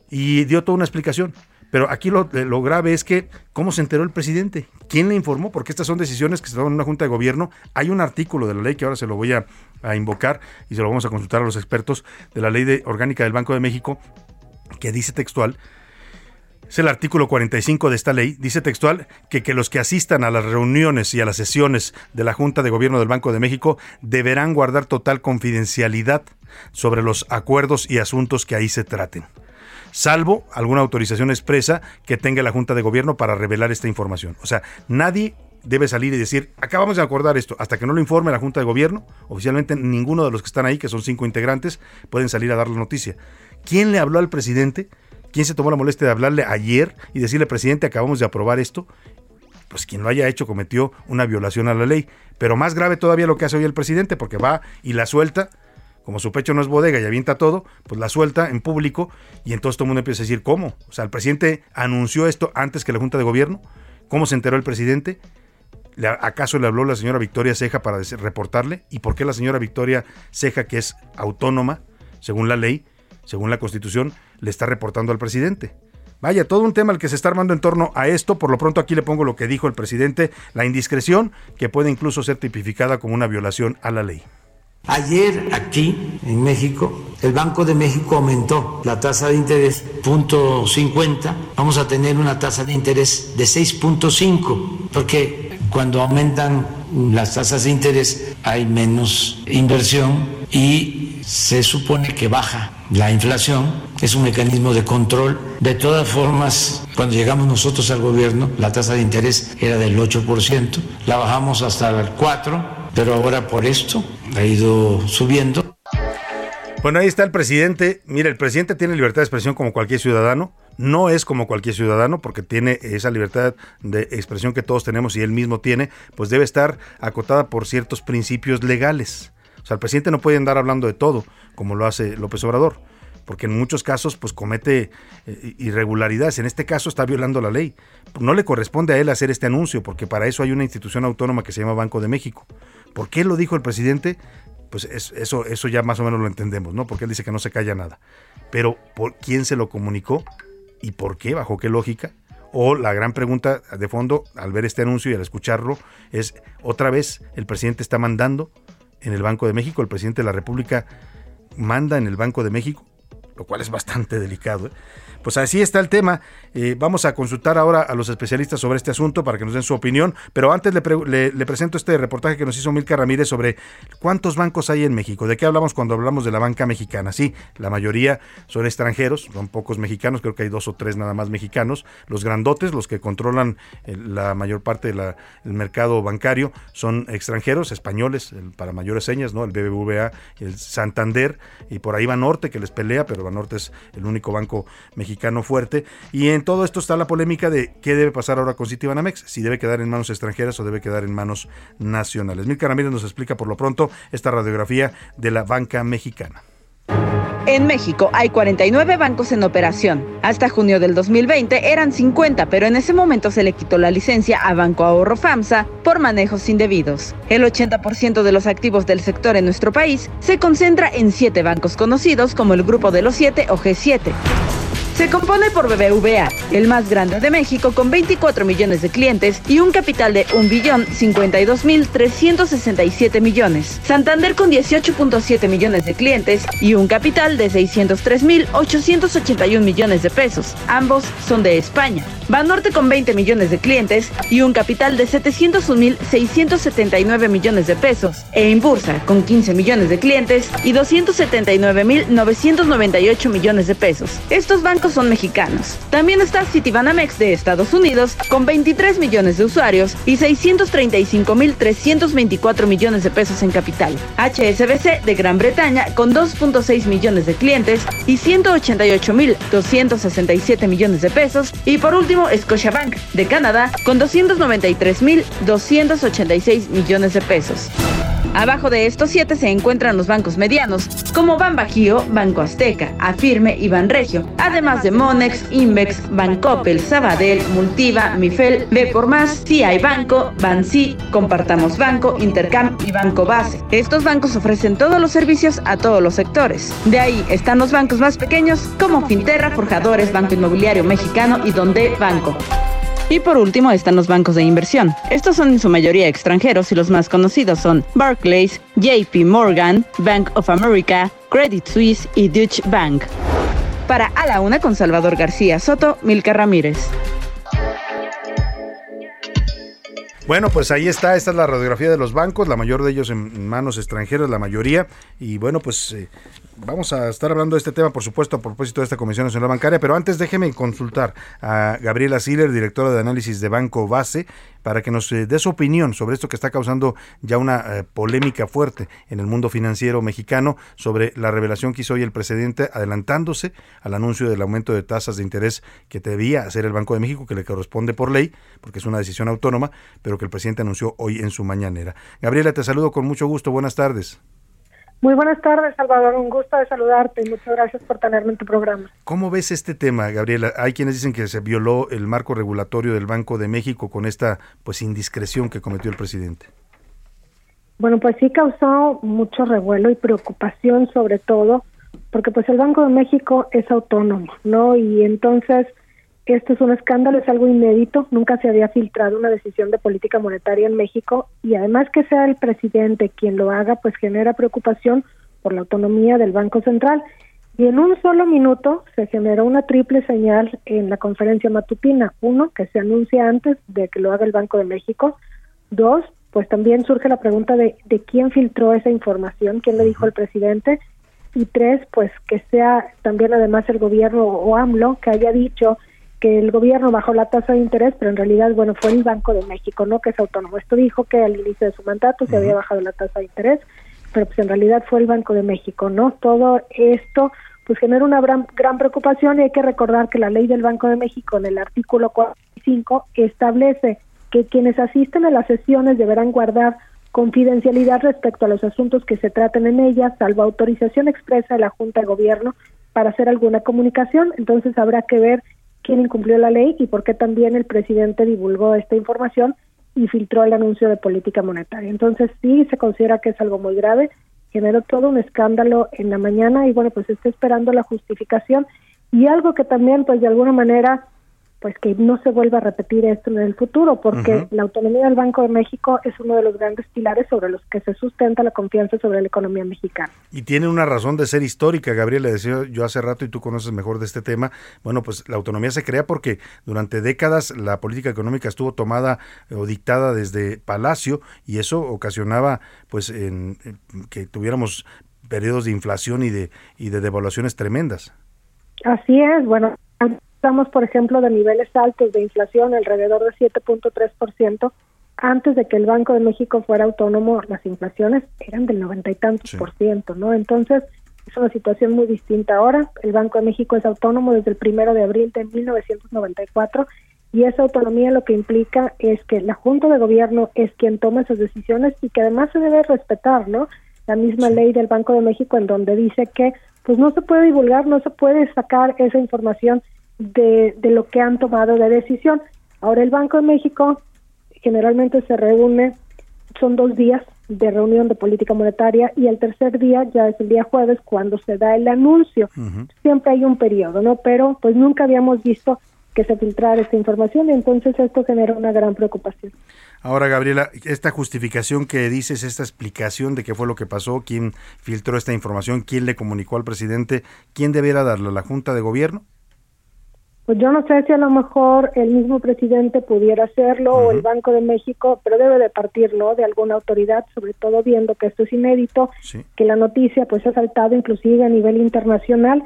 y dio toda una explicación. Pero aquí lo, lo grave es que, ¿cómo se enteró el presidente? ¿Quién le informó? Porque estas son decisiones que se toman en una Junta de Gobierno. Hay un artículo de la ley que ahora se lo voy a, a invocar y se lo vamos a consultar a los expertos de la ley de, orgánica del Banco de México que dice textual es el artículo 45 de esta ley, dice textual que, los que asistan a las reuniones y a las sesiones de la Junta de Gobierno del Banco de México deberán guardar total confidencialidad sobre los acuerdos y asuntos que ahí se traten, salvo alguna autorización expresa que tenga la Junta de Gobierno para revelar esta información. O sea, nadie debe salir y decir, acabamos de acordar esto, hasta que no lo informe la Junta de Gobierno, oficialmente ninguno de los que están ahí, que son cinco integrantes, pueden salir a dar la noticia. ¿Quién le habló al presidente? ¿Quién se tomó la molestia de hablarle ayer y decirle, presidente, acabamos de aprobar esto? Pues quien lo haya hecho cometió una violación a la ley. Pero más grave todavía lo que hace hoy el presidente, porque va y la suelta, como su pecho no es bodega y avienta todo, pues la suelta en público y entonces todo el mundo empieza a decir, ¿cómo? O sea, el presidente anunció esto antes que la Junta de Gobierno. ¿Cómo se enteró el presidente? ¿Le- ¿Acaso le habló la señora Victoria Ceja para reportarle? ¿Y por qué la señora Victoria Ceja, que es autónoma, según la ley, según la Constitución, le está reportando al presidente? Vaya, todo un tema el que se está armando en torno a esto. Por lo pronto aquí le pongo lo que dijo el presidente, la indiscreción, que puede incluso ser tipificada como una violación a la ley. Ayer aquí en México, el Banco de México aumentó la tasa de interés punto 50. Vamos a tener una tasa de interés de 6.5, porque cuando aumentan las tasas de interés hay menos inversión y se supone que baja la inflación. Es un mecanismo de control. De todas formas, cuando llegamos nosotros al gobierno, la tasa de interés era del 8%, la bajamos hasta el 4%, pero ahora por esto ha ido subiendo. Bueno, ahí está el presidente. Mire, el presidente tiene libertad de expresión como cualquier ciudadano. No es como cualquier ciudadano porque tiene esa libertad de expresión que todos tenemos y él mismo tiene, pues debe estar acotada por ciertos principios legales. O sea, el presidente no puede andar hablando de todo, como lo hace López Obrador, porque en muchos casos pues comete eh, irregularidades. En este caso está violando la ley. No le corresponde a él hacer este anuncio, porque para eso hay una institución autónoma que se llama Banco de México. ¿Por qué lo dijo el presidente? Pues es- eso, eso ya más o menos lo entendemos, ¿no? Porque él dice que no se calla nada. Pero ¿por quién se lo comunicó? ¿Y por qué? ¿Bajo qué lógica? O la gran pregunta de fondo, al ver este anuncio y al escucharlo, es, otra vez, el presidente está mandando en el Banco de México, el presidente de la República manda en el Banco de México, lo cual es bastante delicado. ¿eh? Pues así está el tema. Eh, vamos a consultar ahora a los especialistas sobre este asunto para que nos den su opinión. Pero antes le, pre- le- le presento este reportaje que nos hizo Milka Ramírez sobre cuántos bancos hay en México. ¿De qué hablamos cuando hablamos de la banca mexicana? Sí, la mayoría son extranjeros, son pocos mexicanos, creo que hay dos o tres nada más mexicanos. Los grandotes, los que controlan eh, la mayor parte del mercado bancario, son extranjeros, españoles, para mayores señas, ¿no? El BBVA, el Santander, y por ahí Banorte, que les pelea, pero Banorte es el único banco mexicano fuerte. Y en todo esto está la polémica de qué debe pasar ahora con Citibanamex, si debe quedar en manos extranjeras o debe quedar en manos nacionales. Milka Ramírez nos explica por lo pronto esta radiografía de la banca mexicana. En México hay 49 bancos en operación. Hasta junio del 2020 eran 50, pero en ese momento se le quitó la licencia a Banco Ahorro FAMSA por manejos indebidos. El 80% de los activos del sector en nuestro país se concentra en siete bancos conocidos como el Grupo de los Siete o G7. Se compone por BBVA, el más grande de México con 24 millones de clientes y un capital de 1 billón 52 mil 367 millones. Santander con 18.7 millones de clientes y un capital de 603 mil 881 millones de pesos. Ambos son de España. Banorte con 20 millones de clientes y un capital de 701 mil 679 millones de pesos. E Inbursa con 15 millones de clientes y 279 mil 998 millones de pesos. Estos bancos son mexicanos. También está Citibanamex de Estados Unidos con 23 millones de usuarios y 635 mil 324 millones de pesos en capital. HSBC de Gran Bretaña con 2.6 millones de clientes y 188 mil 267 millones de pesos. Y por último, Scotiabank de Canadá con 293 mil 286 millones de pesos. Abajo de estos siete se encuentran los bancos medianos, como Banbajío, Banco Azteca, Afirme y Banregio, además de Monex, Invex, Bancoppel, Sabadell, Multiva, Mifel, B por Más, CI Banco, Bansi, Compartamos Banco, Intercam y Banco Base. Estos bancos ofrecen todos los servicios a todos los sectores. De ahí están los bancos más pequeños, como Finterra, Forjadores, Banco Inmobiliario Mexicano y Donde Banco. Y por último están los bancos de inversión. Estos son en su mayoría extranjeros y los más conocidos son Barclays, JP Morgan, Bank of America, Credit Suisse y Deutsche Bank. Para A la Una con Salvador García Soto, Milka Ramírez. Bueno, pues ahí está, esta es la radiografía de los bancos, la mayor de ellos en manos extranjeras, la mayoría. Y bueno, pues eh, vamos a estar hablando de este tema, por supuesto, a propósito de esta Comisión Nacional Bancaria, pero antes déjeme consultar a Gabriela Siller, directora de análisis de Banco Base, para que nos eh, dé su opinión sobre esto que está causando ya una eh, polémica fuerte en el mundo financiero mexicano sobre la revelación que hizo hoy el presidente adelantándose al anuncio del aumento de tasas de interés que debía hacer el Banco de México, que le corresponde por ley, porque es una decisión autónoma, pero que el presidente anunció hoy en su mañanera. Gabriela, te saludo con mucho gusto. Buenas tardes. Muy buenas tardes, Salvador. Un gusto de saludarte y muchas gracias por tenerme en tu programa. ¿Cómo ves este tema, Gabriela? Hay quienes dicen que se violó el marco regulatorio del Banco de México con esta pues indiscreción que cometió el presidente. Bueno, pues sí causó mucho revuelo y preocupación sobre todo porque pues el Banco de México es autónomo, ¿no? Y entonces esto es un escándalo, es algo inédito, nunca se había filtrado una decisión de política monetaria en México y además que sea el presidente quien lo haga, pues genera preocupación por la autonomía del Banco Central. Y en un solo minuto se generó una triple señal en la conferencia matutina. Uno, que se anuncia antes de que lo haga el Banco de México. Dos, pues también surge la pregunta de, de quién filtró esa información, quién le dijo al presidente. Y tres, pues que sea también además el gobierno o AMLO que haya dicho que el gobierno bajó la tasa de interés, pero en realidad, bueno, fue el Banco de México, ¿no? Que es autónomo. Esto dijo que al inicio de su mandato se había bajado la tasa de interés, pero pues en realidad fue el Banco de México, ¿no? Todo esto pues genera una gran, gran preocupación y hay que recordar que la ley del Banco de México en el artículo 45 establece que quienes asisten a las sesiones deberán guardar confidencialidad respecto a los asuntos que se traten en ellas, salvo autorización expresa de la Junta de Gobierno para hacer alguna comunicación. Entonces habrá que ver quién incumplió la ley y por qué también el presidente divulgó esta información y filtró el anuncio de política monetaria. Entonces sí se considera que es algo muy grave, generó todo un escándalo en la mañana y bueno, pues está esperando la justificación y algo que también pues de alguna manera pues que no se vuelva a repetir esto en el futuro, porque la autonomía del Banco de México es uno de los grandes pilares sobre los que se sustenta la confianza sobre la economía mexicana. Y tiene una razón de ser histórica, Gabriel, le decía yo hace rato y tú conoces mejor de este tema. Bueno, pues la autonomía se crea porque durante décadas la política económica estuvo tomada eh, o dictada desde Palacio y eso ocasionaba pues en, en que tuviéramos periodos de inflación y de y de devaluaciones tremendas. Así es, bueno, estamos, por ejemplo, de niveles altos de inflación, alrededor de 7.3%. Antes de que el Banco de México fuera autónomo, las inflaciones eran del noventa y tantos por ciento, ¿no? Entonces, es una situación muy distinta ahora. El Banco de México es autónomo desde el primero de abril de 1994 y esa autonomía lo que implica es que la Junta de Gobierno es quien toma esas decisiones y que además se debe respetar, ¿no? La misma ley del Banco de México en donde dice que pues no se puede divulgar, no se puede sacar esa información de, de lo que han tomado de decisión. Ahora el Banco de México generalmente se reúne, son dos días de reunión de política monetaria y el tercer día ya es el día jueves cuando se da el anuncio. Siempre hay un periodo, ¿no? Pero pues nunca habíamos visto que se filtrara esta información y entonces esto genera una gran preocupación. Ahora, Gabriela, esta justificación que dices, esta explicación de qué fue lo que pasó, quién filtró esta información, quién le comunicó al presidente, ¿quién debiera darla? ¿La Junta de Gobierno? Pues yo no sé si a lo mejor el mismo presidente pudiera hacerlo o el Banco de México, pero debe de partir, ¿no? De alguna autoridad, sobre todo viendo que esto es inédito, que la noticia pues ha saltado inclusive a nivel internacional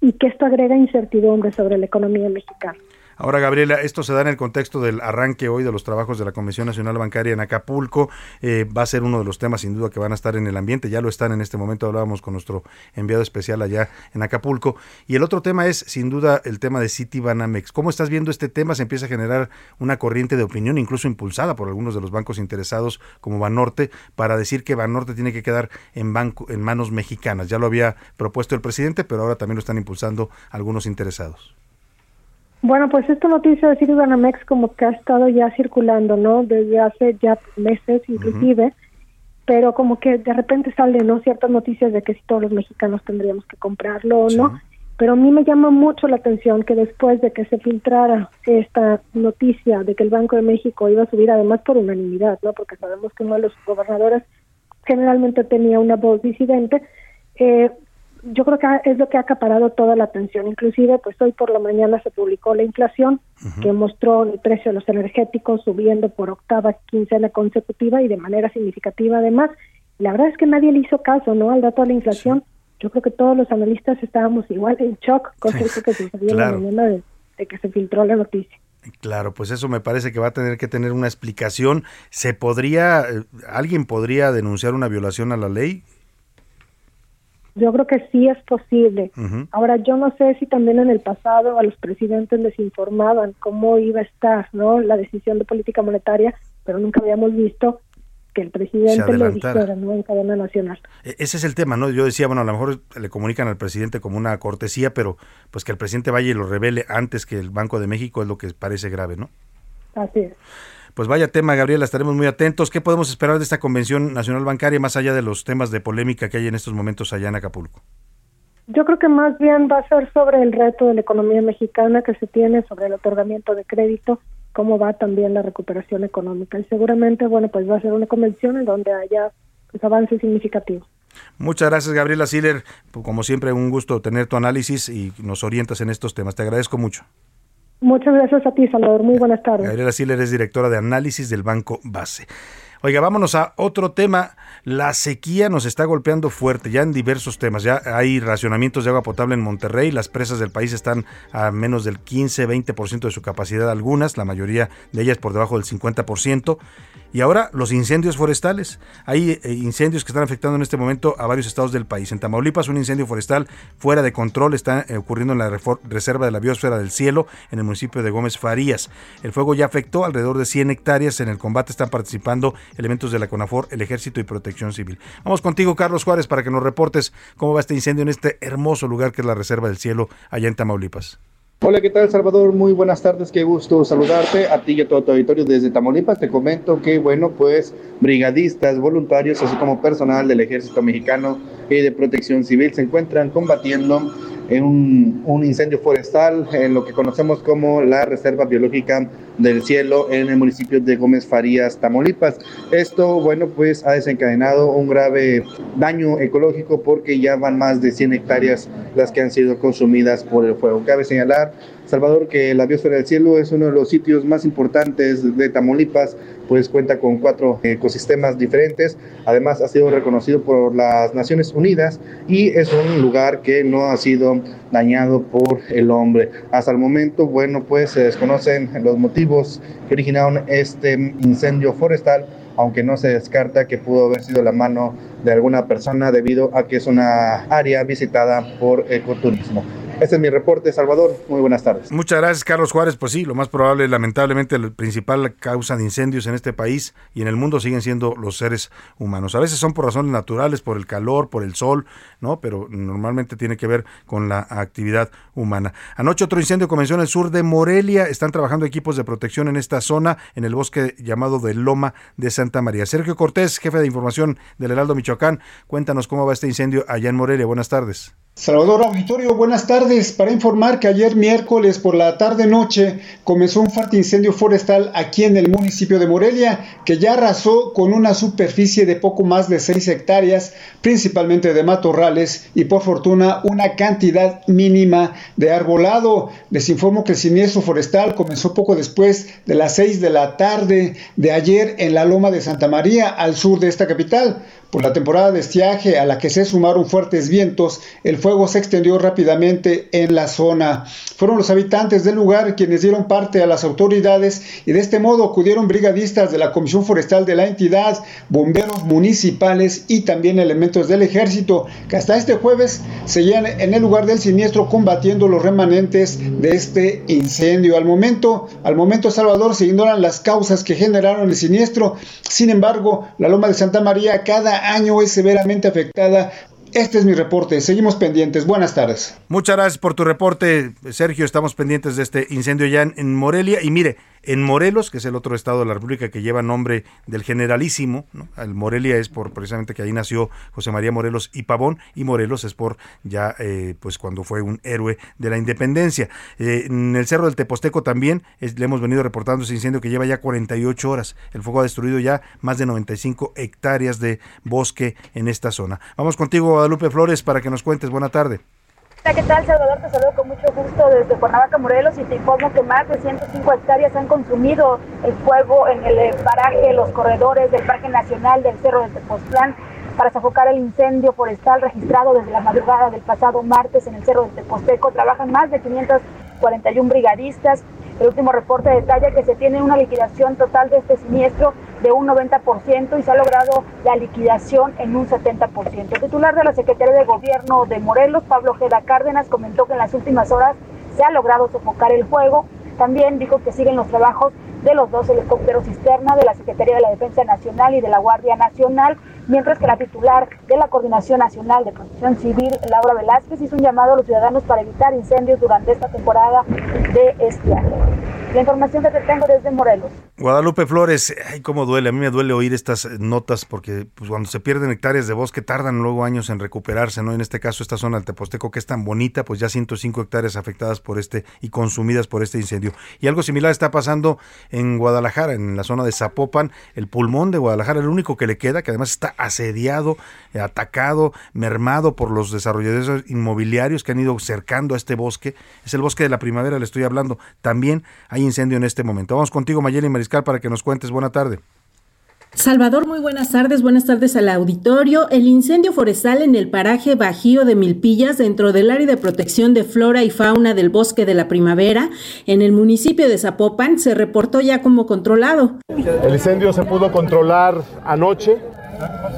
y que esto agrega incertidumbre sobre la economía mexicana. Ahora, Gabriela, esto se da en el contexto del arranque hoy de los trabajos de la Comisión Nacional Bancaria en Acapulco. Eh, va a ser uno de los temas, sin duda, que van a estar en el ambiente. Ya lo están en este momento. Hablábamos con nuestro enviado especial allá en Acapulco. Y el otro tema es, sin duda, el tema de City Banamex. ¿Cómo estás viendo este tema? Se empieza a generar una corriente de opinión, incluso impulsada por algunos de los bancos interesados, como Banorte, para decir que Banorte tiene que quedar en, banco, en manos mexicanas. Ya lo había propuesto el presidente, pero ahora también lo están impulsando algunos interesados. Bueno, pues esta noticia de Citibanamex como que ha estado ya circulando, ¿no? Desde hace ya meses inclusive, pero como que de repente salen, ¿no? Ciertas noticias de que si todos los mexicanos tendríamos que comprarlo o no. Pero a mí me llama mucho la atención que después de que se filtrara esta noticia de que el Banco de México iba a subir, además por unanimidad, ¿no? Porque sabemos que uno de los gobernadores generalmente tenía una voz disidente, eh, yo creo que es lo que ha acaparado toda la atención. Inclusive, pues hoy por la mañana se publicó la inflación, que mostró el precio de los energéticos subiendo por octava quincena consecutiva y de manera significativa además. La verdad es que nadie le hizo caso, ¿no? Al dato de la inflación. Yo creo que todos los analistas estábamos igual en shock con eso que sucedió Claro. en la mañana de, de que se filtró la noticia. Claro, pues eso me parece que va a tener que tener una explicación. ¿Se podría, eh, alguien podría denunciar una violación a la ley? Yo creo que sí es posible. Ahora, yo no sé si también en el pasado a los presidentes les informaban cómo iba a estar no la decisión de política monetaria, pero nunca habíamos visto que el presidente lo dijera ¿no? en cadena nacional. E- Ese es el tema, ¿no? Yo decía, bueno, a lo mejor le comunican al presidente como una cortesía, pero pues que el presidente vaya y lo revele antes que el Banco de México es lo que parece grave, ¿no? Así es. Pues vaya tema, Gabriela, estaremos muy atentos. ¿Qué podemos esperar de esta Convención Nacional Bancaria más allá de los temas de polémica que hay en estos momentos allá en Acapulco? Yo creo que más bien va a ser sobre el reto de la economía mexicana que se tiene, sobre el otorgamiento de crédito, cómo va también la recuperación económica. Y seguramente, bueno, pues va a ser una convención en donde haya pues, avances significativos. Muchas gracias, Gabriela Siller. Como siempre, un gusto tener tu análisis y nos orientas en estos temas. Te agradezco mucho. Muchas gracias a ti, Salvador. Muy buenas tardes. Gabriela Siller es directora de análisis del Banco Base. Oiga, vámonos a otro tema. La sequía nos está golpeando fuerte ya en diversos temas. Ya hay racionamientos de agua potable en Monterrey. Las presas del país están a menos del 15-20% de su capacidad algunas, la mayoría de ellas por debajo del 50%. Y ahora los incendios forestales. Hay eh, incendios que están afectando en este momento a varios estados del país. En Tamaulipas un incendio forestal fuera de control está eh, ocurriendo en la Reserva de la Biosfera del Cielo en el municipio de Gómez Farías. El fuego ya afectó alrededor de 100 hectáreas. En el combate están participando elementos de la CONAFOR, el Ejército y Protección Civil. Vamos contigo, Carlos Juárez, para que nos reportes cómo va este incendio en este hermoso lugar que es la Reserva del Cielo allá en Tamaulipas. Hola, ¿qué tal Salvador? Muy buenas tardes, qué gusto saludarte a ti y a todo tu auditorio desde Tamaulipas. Te comento que, bueno, pues brigadistas, voluntarios, así como personal del Ejército Mexicano y de Protección Civil se encuentran combatiendo en un, incendio forestal en lo que conocemos como la Reserva Biológica del Cielo en el municipio de Gómez Farías, Tamaulipas. Esto, bueno, pues ha desencadenado un grave daño ecológico porque ya van más de 100 hectáreas las que han sido consumidas por el fuego. Cabe señalar, Salvador, que la Biosfera del Cielo es uno de los sitios más importantes de Tamaulipas, pues cuenta con cuatro ecosistemas diferentes. Además, ha sido reconocido por las Naciones Unidas y es un lugar que no ha sido dañado por el hombre. Hasta el momento, bueno, pues se desconocen los motivos que originaron este incendio forestal, aunque no se descarta que pudo haber sido la mano de alguna persona debido a que es una área visitada por ecoturismo. Este es mi reporte, Salvador. Muy buenas tardes. Muchas gracias, Carlos Juárez. Pues sí, lo más probable, lamentablemente, la principal causa de incendios en este país y en el mundo siguen siendo los seres humanos. A veces son por razones naturales, por el calor, por el sol, ¿no? Pero normalmente tiene que ver con la actividad humana. Anoche otro incendio comenzó en el sur de Morelia. Están trabajando equipos de protección en esta zona, en el bosque llamado de Loma de Santa María. Sergio Cortés, jefe de información del Heraldo Michoacán, cuéntanos cómo va este incendio allá en Morelia. Buenas tardes. Salvador Auditorio, buenas tardes. Para informar que ayer miércoles por la tarde-noche comenzó un fuerte incendio forestal aquí en el municipio de Morelia, que ya arrasó con una superficie de poco más de 6 hectáreas, principalmente de matorrales y por fortuna una cantidad mínima de arbolado. Les informo que el siniestro forestal comenzó poco después de las 6 de la tarde de ayer en la Loma de Santa María, al sur de esta capital. Por la temporada de estiaje a la que se sumaron fuertes vientos, el fuego se extendió rápidamente en la zona. Fueron los habitantes del lugar quienes dieron parte a las autoridades y de este modo acudieron brigadistas de la Comisión Forestal de la entidad, bomberos municipales y también elementos del ejército que hasta este jueves seguían en el lugar del siniestro combatiendo los remanentes de este incendio. Al momento, al momento Salvador se ignoran las causas que generaron el siniestro. Sin embargo, la Loma de Santa María cada año es severamente afectada. Este es mi reporte. Seguimos pendientes. Buenas tardes. Muchas gracias por tu reporte, Sergio. Estamos pendientes de este incendio ya en, Morelia. Y mire, en Morelos, que es el otro estado de la República que lleva nombre del generalísimo, el Morelia es por precisamente que ahí nació José María Morelos y Pavón, y Morelos es por ya, eh, pues cuando fue un héroe de la independencia. Eh, en el Cerro del Teposteco también le hemos venido reportando ese incendio que lleva ya 48 horas. El fuego ha destruido ya más de 95 hectáreas de bosque en esta zona. Vamos contigo, Guadalupe Flores, para que nos cuentes. Buena tarde. Hola, ¿qué tal, Salvador? Te saludo con mucho gusto desde Cuernavaca, Morelos, y te informo que más de 105 hectáreas han consumido el fuego en el eh, paraje, los corredores del Parque Nacional del Cerro de Tepoztlán para sofocar el incendio forestal registrado desde la madrugada del pasado martes en el Cerro de Teposteco. Trabajan más de 541 brigadistas. El último reporte detalla que se tiene una liquidación total de este siniestro de un 90% y se ha logrado la liquidación en un 70%. El titular de la Secretaría de Gobierno de Morelos, Pablo Ojeda Cárdenas, comentó que en las últimas horas se ha logrado sofocar el fuego. También dijo que siguen los trabajos de los dos helicópteros cisterna de la Secretaría de la Defensa Nacional y de la Guardia Nacional, mientras que la titular de la Coordinación Nacional de Protección Civil, Laura Velázquez, hizo un llamado a los ciudadanos para evitar incendios durante esta temporada de estiaje. La información que te tengo desde Morelos. Guadalupe Flores, ay, cómo duele. A mí me duele oír estas notas porque pues, cuando se pierden hectáreas de bosque tardan luego años en recuperarse, ¿no? En este caso, esta zona del Teposteco, que es tan bonita, pues ya 105 hectáreas afectadas por este y consumidas por este incendio. Y algo similar está pasando en Guadalajara, en la zona de Zapopan, el pulmón de Guadalajara, el único que le queda, que además está asediado, atacado, mermado por los desarrolladores inmobiliarios que han ido cercando a este bosque. Es el bosque de la primavera, le estoy hablando. También hay incendio en este momento. Vamos contigo, Mayeli Mariscal, para que nos cuentes. Buena tarde. Salvador, muy buenas tardes. Buenas tardes al auditorio. El incendio forestal en el paraje Bajío de Milpillas, dentro del área de protección de flora y fauna del bosque de la primavera, en el municipio de Zapopan, se reportó ya como controlado. El incendio se pudo controlar anoche.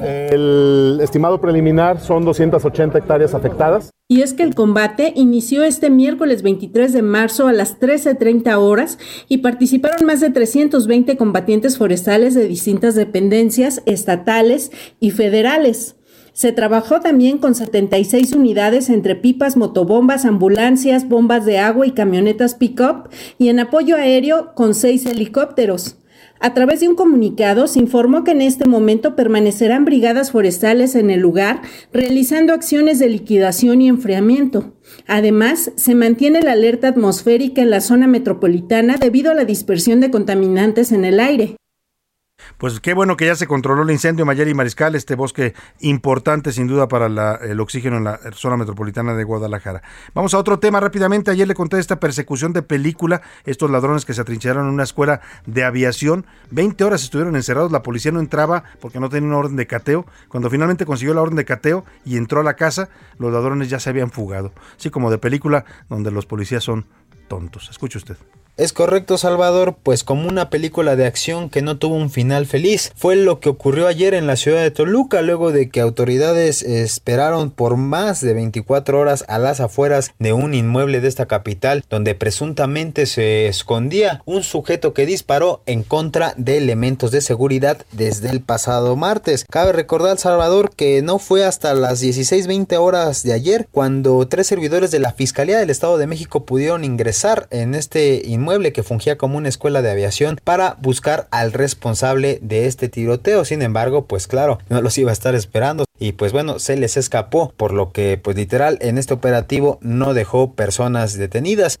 El estimado preliminar son 280 hectáreas afectadas. Y es que el combate inició este miércoles 23 de marzo a las 13.30 horas y participaron más de 320 combatientes forestales de distintas dependencias estatales y federales. Se trabajó también con 76 unidades entre pipas, motobombas, ambulancias, bombas de agua y camionetas pick-up y en apoyo aéreo con seis helicópteros. A través de un comunicado se informó que en este momento permanecerán brigadas forestales en el lugar realizando acciones de liquidación y enfriamiento. Además, se mantiene la alerta atmosférica en la zona metropolitana debido a la dispersión de contaminantes en el aire. Pues qué bueno que ya se controló el incendio Mayeli Mariscal, este bosque importante sin duda para el oxígeno en la zona metropolitana de Guadalajara. Vamos a otro tema rápidamente. Ayer le conté esta persecución de película, estos ladrones que se atrincheraron en una escuela de aviación. 20 horas estuvieron encerrados, la policía no entraba porque no tenía una orden de cateo. Cuando finalmente consiguió la orden de cateo y entró a la casa, los ladrones ya se habían fugado. Así como de película donde los policías son tontos. Escuche usted. Es correcto, Salvador, pues como una película de acción que no tuvo un final feliz. Fue lo que ocurrió ayer en la ciudad de Toluca, luego de que autoridades esperaron por más de 24 horas a las afueras de un inmueble de esta capital, donde presuntamente se escondía un sujeto que disparó en contra de elementos de seguridad desde el pasado martes. Cabe recordar, Salvador, que no fue hasta las 16:20 horas de ayer cuando tres servidores de la Fiscalía del Estado de México pudieron ingresar en este inmueble inmueble que fungía como una escuela de aviación para buscar al responsable de este tiroteo. Sin embargo, pues claro, no los iba a estar esperando y pues bueno, se les escapó, por lo que pues literal en este operativo no dejó personas detenidas.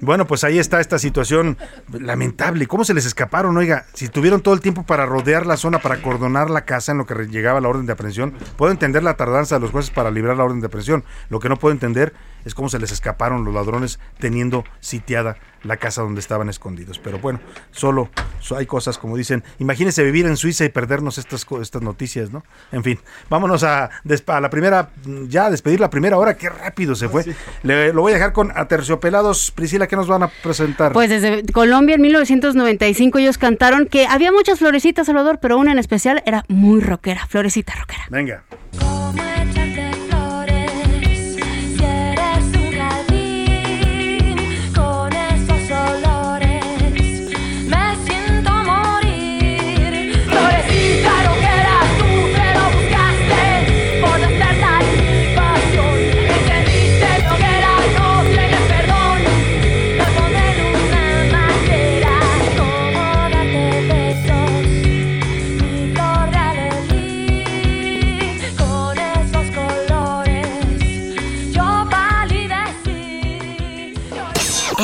Bueno, pues ahí está esta situación lamentable. ¿Cómo se les escaparon? Oiga, si tuvieron todo el tiempo para rodear la zona, para cordonar la casa en lo que llegaba la orden de aprehensión, puedo entender la tardanza de los jueces para librar la orden de aprehensión. Lo que no puedo entender es cómo se les escaparon los ladrones teniendo sitiada la casa donde estaban escondidos. Pero bueno, solo hay cosas como dicen, imagínense vivir en Suiza y perdernos estas, estas noticias, ¿no? En fin, vámonos a, a la primera, ya a despedir la primera hora, qué rápido se fue. Le, lo voy a dejar con Aterciopelados. Priscila, ¿qué nos van a presentar? Pues desde Colombia en 1995 ellos cantaron que había muchas florecitas, Salvador, pero una en especial era muy rockera, florecita rockera. Venga.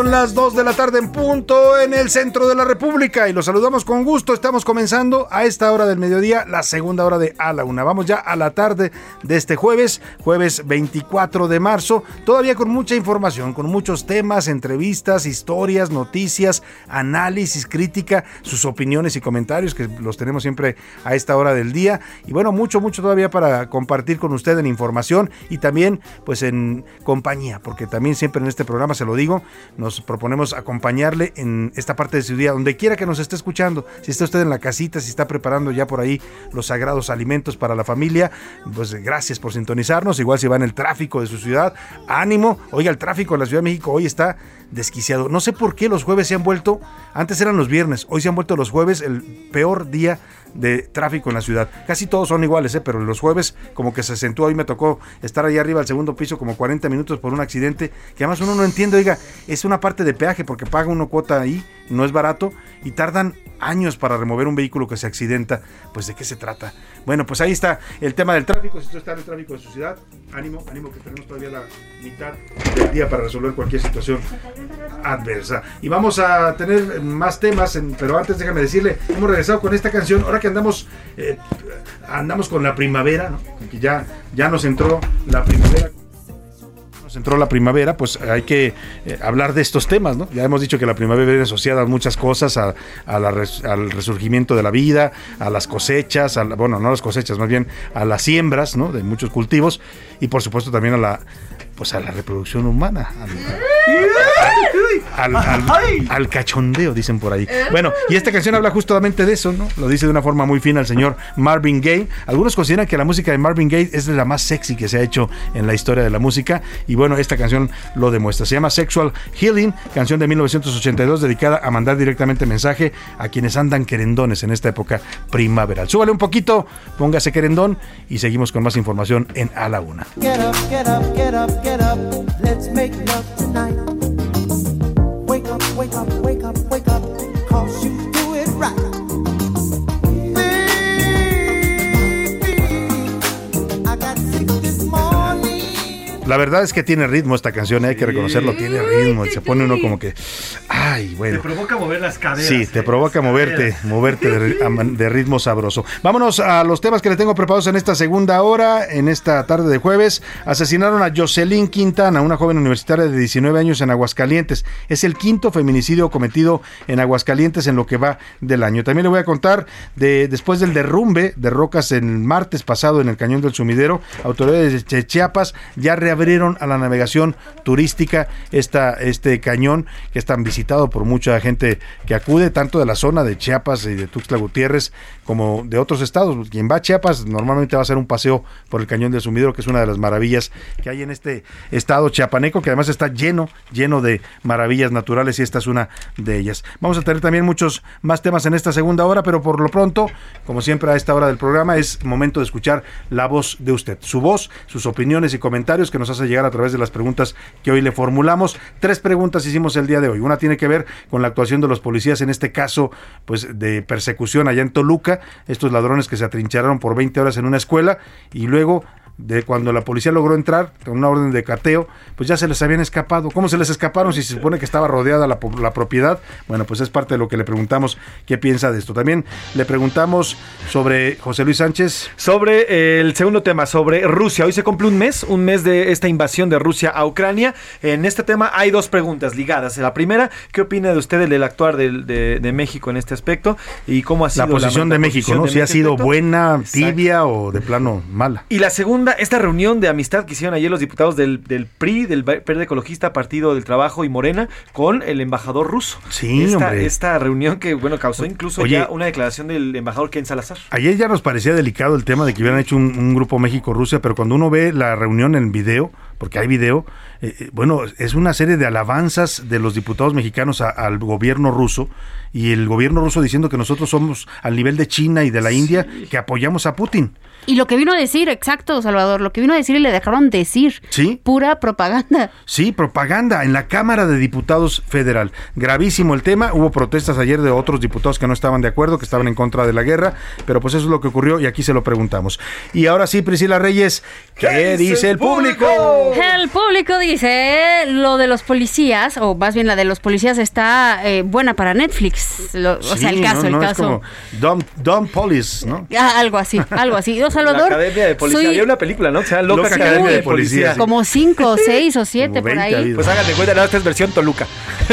Son las 2 de la tarde en punto en el centro de la República y los saludamos con gusto. Estamos comenzando a esta hora del mediodía, la segunda hora de A la Una. Vamos ya a la tarde de este jueves, jueves 24 de marzo, todavía con mucha información, con muchos temas, entrevistas, historias, noticias, análisis, crítica, sus opiniones y comentarios que los tenemos siempre a esta hora del día. Y bueno, mucho, mucho todavía para compartir con usted en información y también pues en compañía, porque también siempre en este programa se lo digo, nos proponemos acompañarle en esta parte de su día, donde quiera que nos esté escuchando, si está usted en la casita, si está preparando ya por ahí los sagrados alimentos para la familia, pues gracias por sintonizarnos, igual si va en el tráfico de su ciudad, ánimo, oiga, el tráfico en la Ciudad de México hoy está desquiciado, no sé por qué los jueves se han vuelto, antes eran los viernes, hoy se han vuelto los jueves el peor día de tráfico en la ciudad. Casi todos son iguales, ¿eh? pero los jueves como que se acentúa. Hoy me tocó estar ahí arriba al segundo piso como 40 minutos por un accidente que además uno no entiende. Oiga, es una parte de peaje porque paga uno cuota ahí, no es barato y tardan años para remover un vehículo que se accidenta. Pues de qué se trata. Bueno, pues ahí está el tema del tráfico. Si usted está en el tráfico de su ciudad, ánimo, ánimo que tenemos todavía la mitad del día para resolver cualquier situación adversa. Y vamos a tener más temas, pero antes déjame decirle, hemos regresado con esta canción, ahora que andamos, eh, andamos con la primavera, ¿no? que ya, ya nos entró la primavera. Entró la primavera, pues hay que eh, hablar de estos temas, ¿no? Ya hemos dicho que la primavera viene asociada a muchas cosas, a, a la res- al resurgimiento de la vida, a las cosechas, a la- bueno, no a las cosechas, más bien a las siembras, ¿no? De muchos cultivos y por supuesto también a la, pues a la reproducción humana. a al, al- al cachondeo, dicen por ahí. Bueno, y esta canción habla justamente de eso, ¿no? Lo dice de una forma muy fina el señor Marvin Gaye. Algunos consideran que la música de Marvin Gaye es de la más sexy que se ha hecho en la historia de la música. Y bueno, esta canción lo demuestra. Se llama Sexual Healing, canción de 1982 dedicada a mandar directamente mensaje a quienes andan querendones en esta época primaveral. Súbale un poquito, póngase querendón y seguimos con más información en A la Una. Get up, get up, get up, get up. Let's make love tonight. Wake up, La verdad es que tiene ritmo esta canción, hay que reconocerlo, tiene ritmo. Se pone uno como que, ay, bueno. Te provoca mover las caderas. Sí, te provoca moverte, moverte de ritmo sabroso. Vámonos a los temas que le tengo preparados en esta segunda hora, en esta tarde de jueves. Asesinaron a Jocelyn Quintana, una joven universitaria de 19 años en Aguascalientes. Es el quinto feminicidio cometido en Aguascalientes en lo que va del año. También le voy a contar de después del derrumbe de rocas el martes pasado en el Cañón del Sumidero, autoridades de Chiapas ya reabrieron a la navegación turística esta, este cañón que es tan visitado por mucha gente que acude, tanto de la zona de Chiapas y de Tuxtla Gutiérrez como de otros estados. Quien va a Chiapas normalmente va a hacer un paseo por el Cañón del Sumidero, que es una de las maravillas que hay en este estado chiapaneco, que además está lleno, lleno de maravillas naturales y esta es una de ellas. Vamos a tener también muchos más temas en esta segunda hora, pero por lo pronto, como siempre a esta hora del programa, es momento de escuchar la voz de usted, su voz, sus opiniones y comentarios que nos hace llegar a través de las preguntas que hoy le formulamos. Tres preguntas hicimos el día de hoy. Una tiene que ver con la actuación de los policías en este caso pues de persecución allá en Toluca, estos ladrones que se atrincheraron por 20 horas en una escuela y luego de cuando la policía logró entrar con una orden de cateo, pues ya se les habían escapado. ¿Cómo se les escaparon si se supone que estaba rodeada la, la propiedad? Bueno, pues es parte de lo que le preguntamos qué piensa de esto. También le preguntamos sobre José Luis Sánchez. Sobre eh, el segundo tema, sobre Rusia. Hoy se cumple un mes, un mes de esta invasión de Rusia a Ucrania. En este tema hay dos preguntas ligadas. La primera, ¿qué opina de usted del actuar de, de México en este aspecto? ¿Y cómo ha sido La posición la de México, ¿no? Si ha México sido buena, tibia o de plano mala. Y la segunda, esta reunión de amistad que hicieron ayer los diputados del, del PRI, del Verde Ecologista, Partido del Trabajo y Morena, con el embajador ruso. Sí, esta, hombre. Esta reunión que, bueno, causó incluso Oye. ya una declaración del embajador Ken Salazar. Ayer ya nos parecía delicado el tema de que hubieran hecho un, un grupo México-Rusia, pero cuando uno ve la reunión en video, porque hay video, eh, eh, bueno, es una serie de alabanzas de los diputados mexicanos a- al gobierno ruso y el gobierno ruso diciendo que nosotros somos al nivel de China y de la India que apoyamos a Putin. Y lo que vino a decir, exacto, Salvador, lo que vino a decir y le dejaron decir. Sí. Pura propaganda. Sí, propaganda en la Cámara de Diputados Federal. Gravísimo el tema. Hubo protestas ayer de otros diputados que no estaban de acuerdo, que estaban en contra de la guerra, pero pues eso es lo que ocurrió y aquí se lo preguntamos. Y ahora sí, Priscila Reyes, ¿qué, dice el público? El público dice lo de los policías, o más bien la de los policías está eh, buena para Netflix. Lo- o sea, el caso, ¿no? el No, es caso. como Dumb, Dumb Police, ¿no? Ah, algo así, algo así. Yo, Salvador, la Academia de Policía. soy- Había una película, ¿no? Que se llama Loca, Loca Academia, de Policía, sí. como cinco, seis o siete por ahí. Pues háganle cuenta, nada, esta es versión Toluca.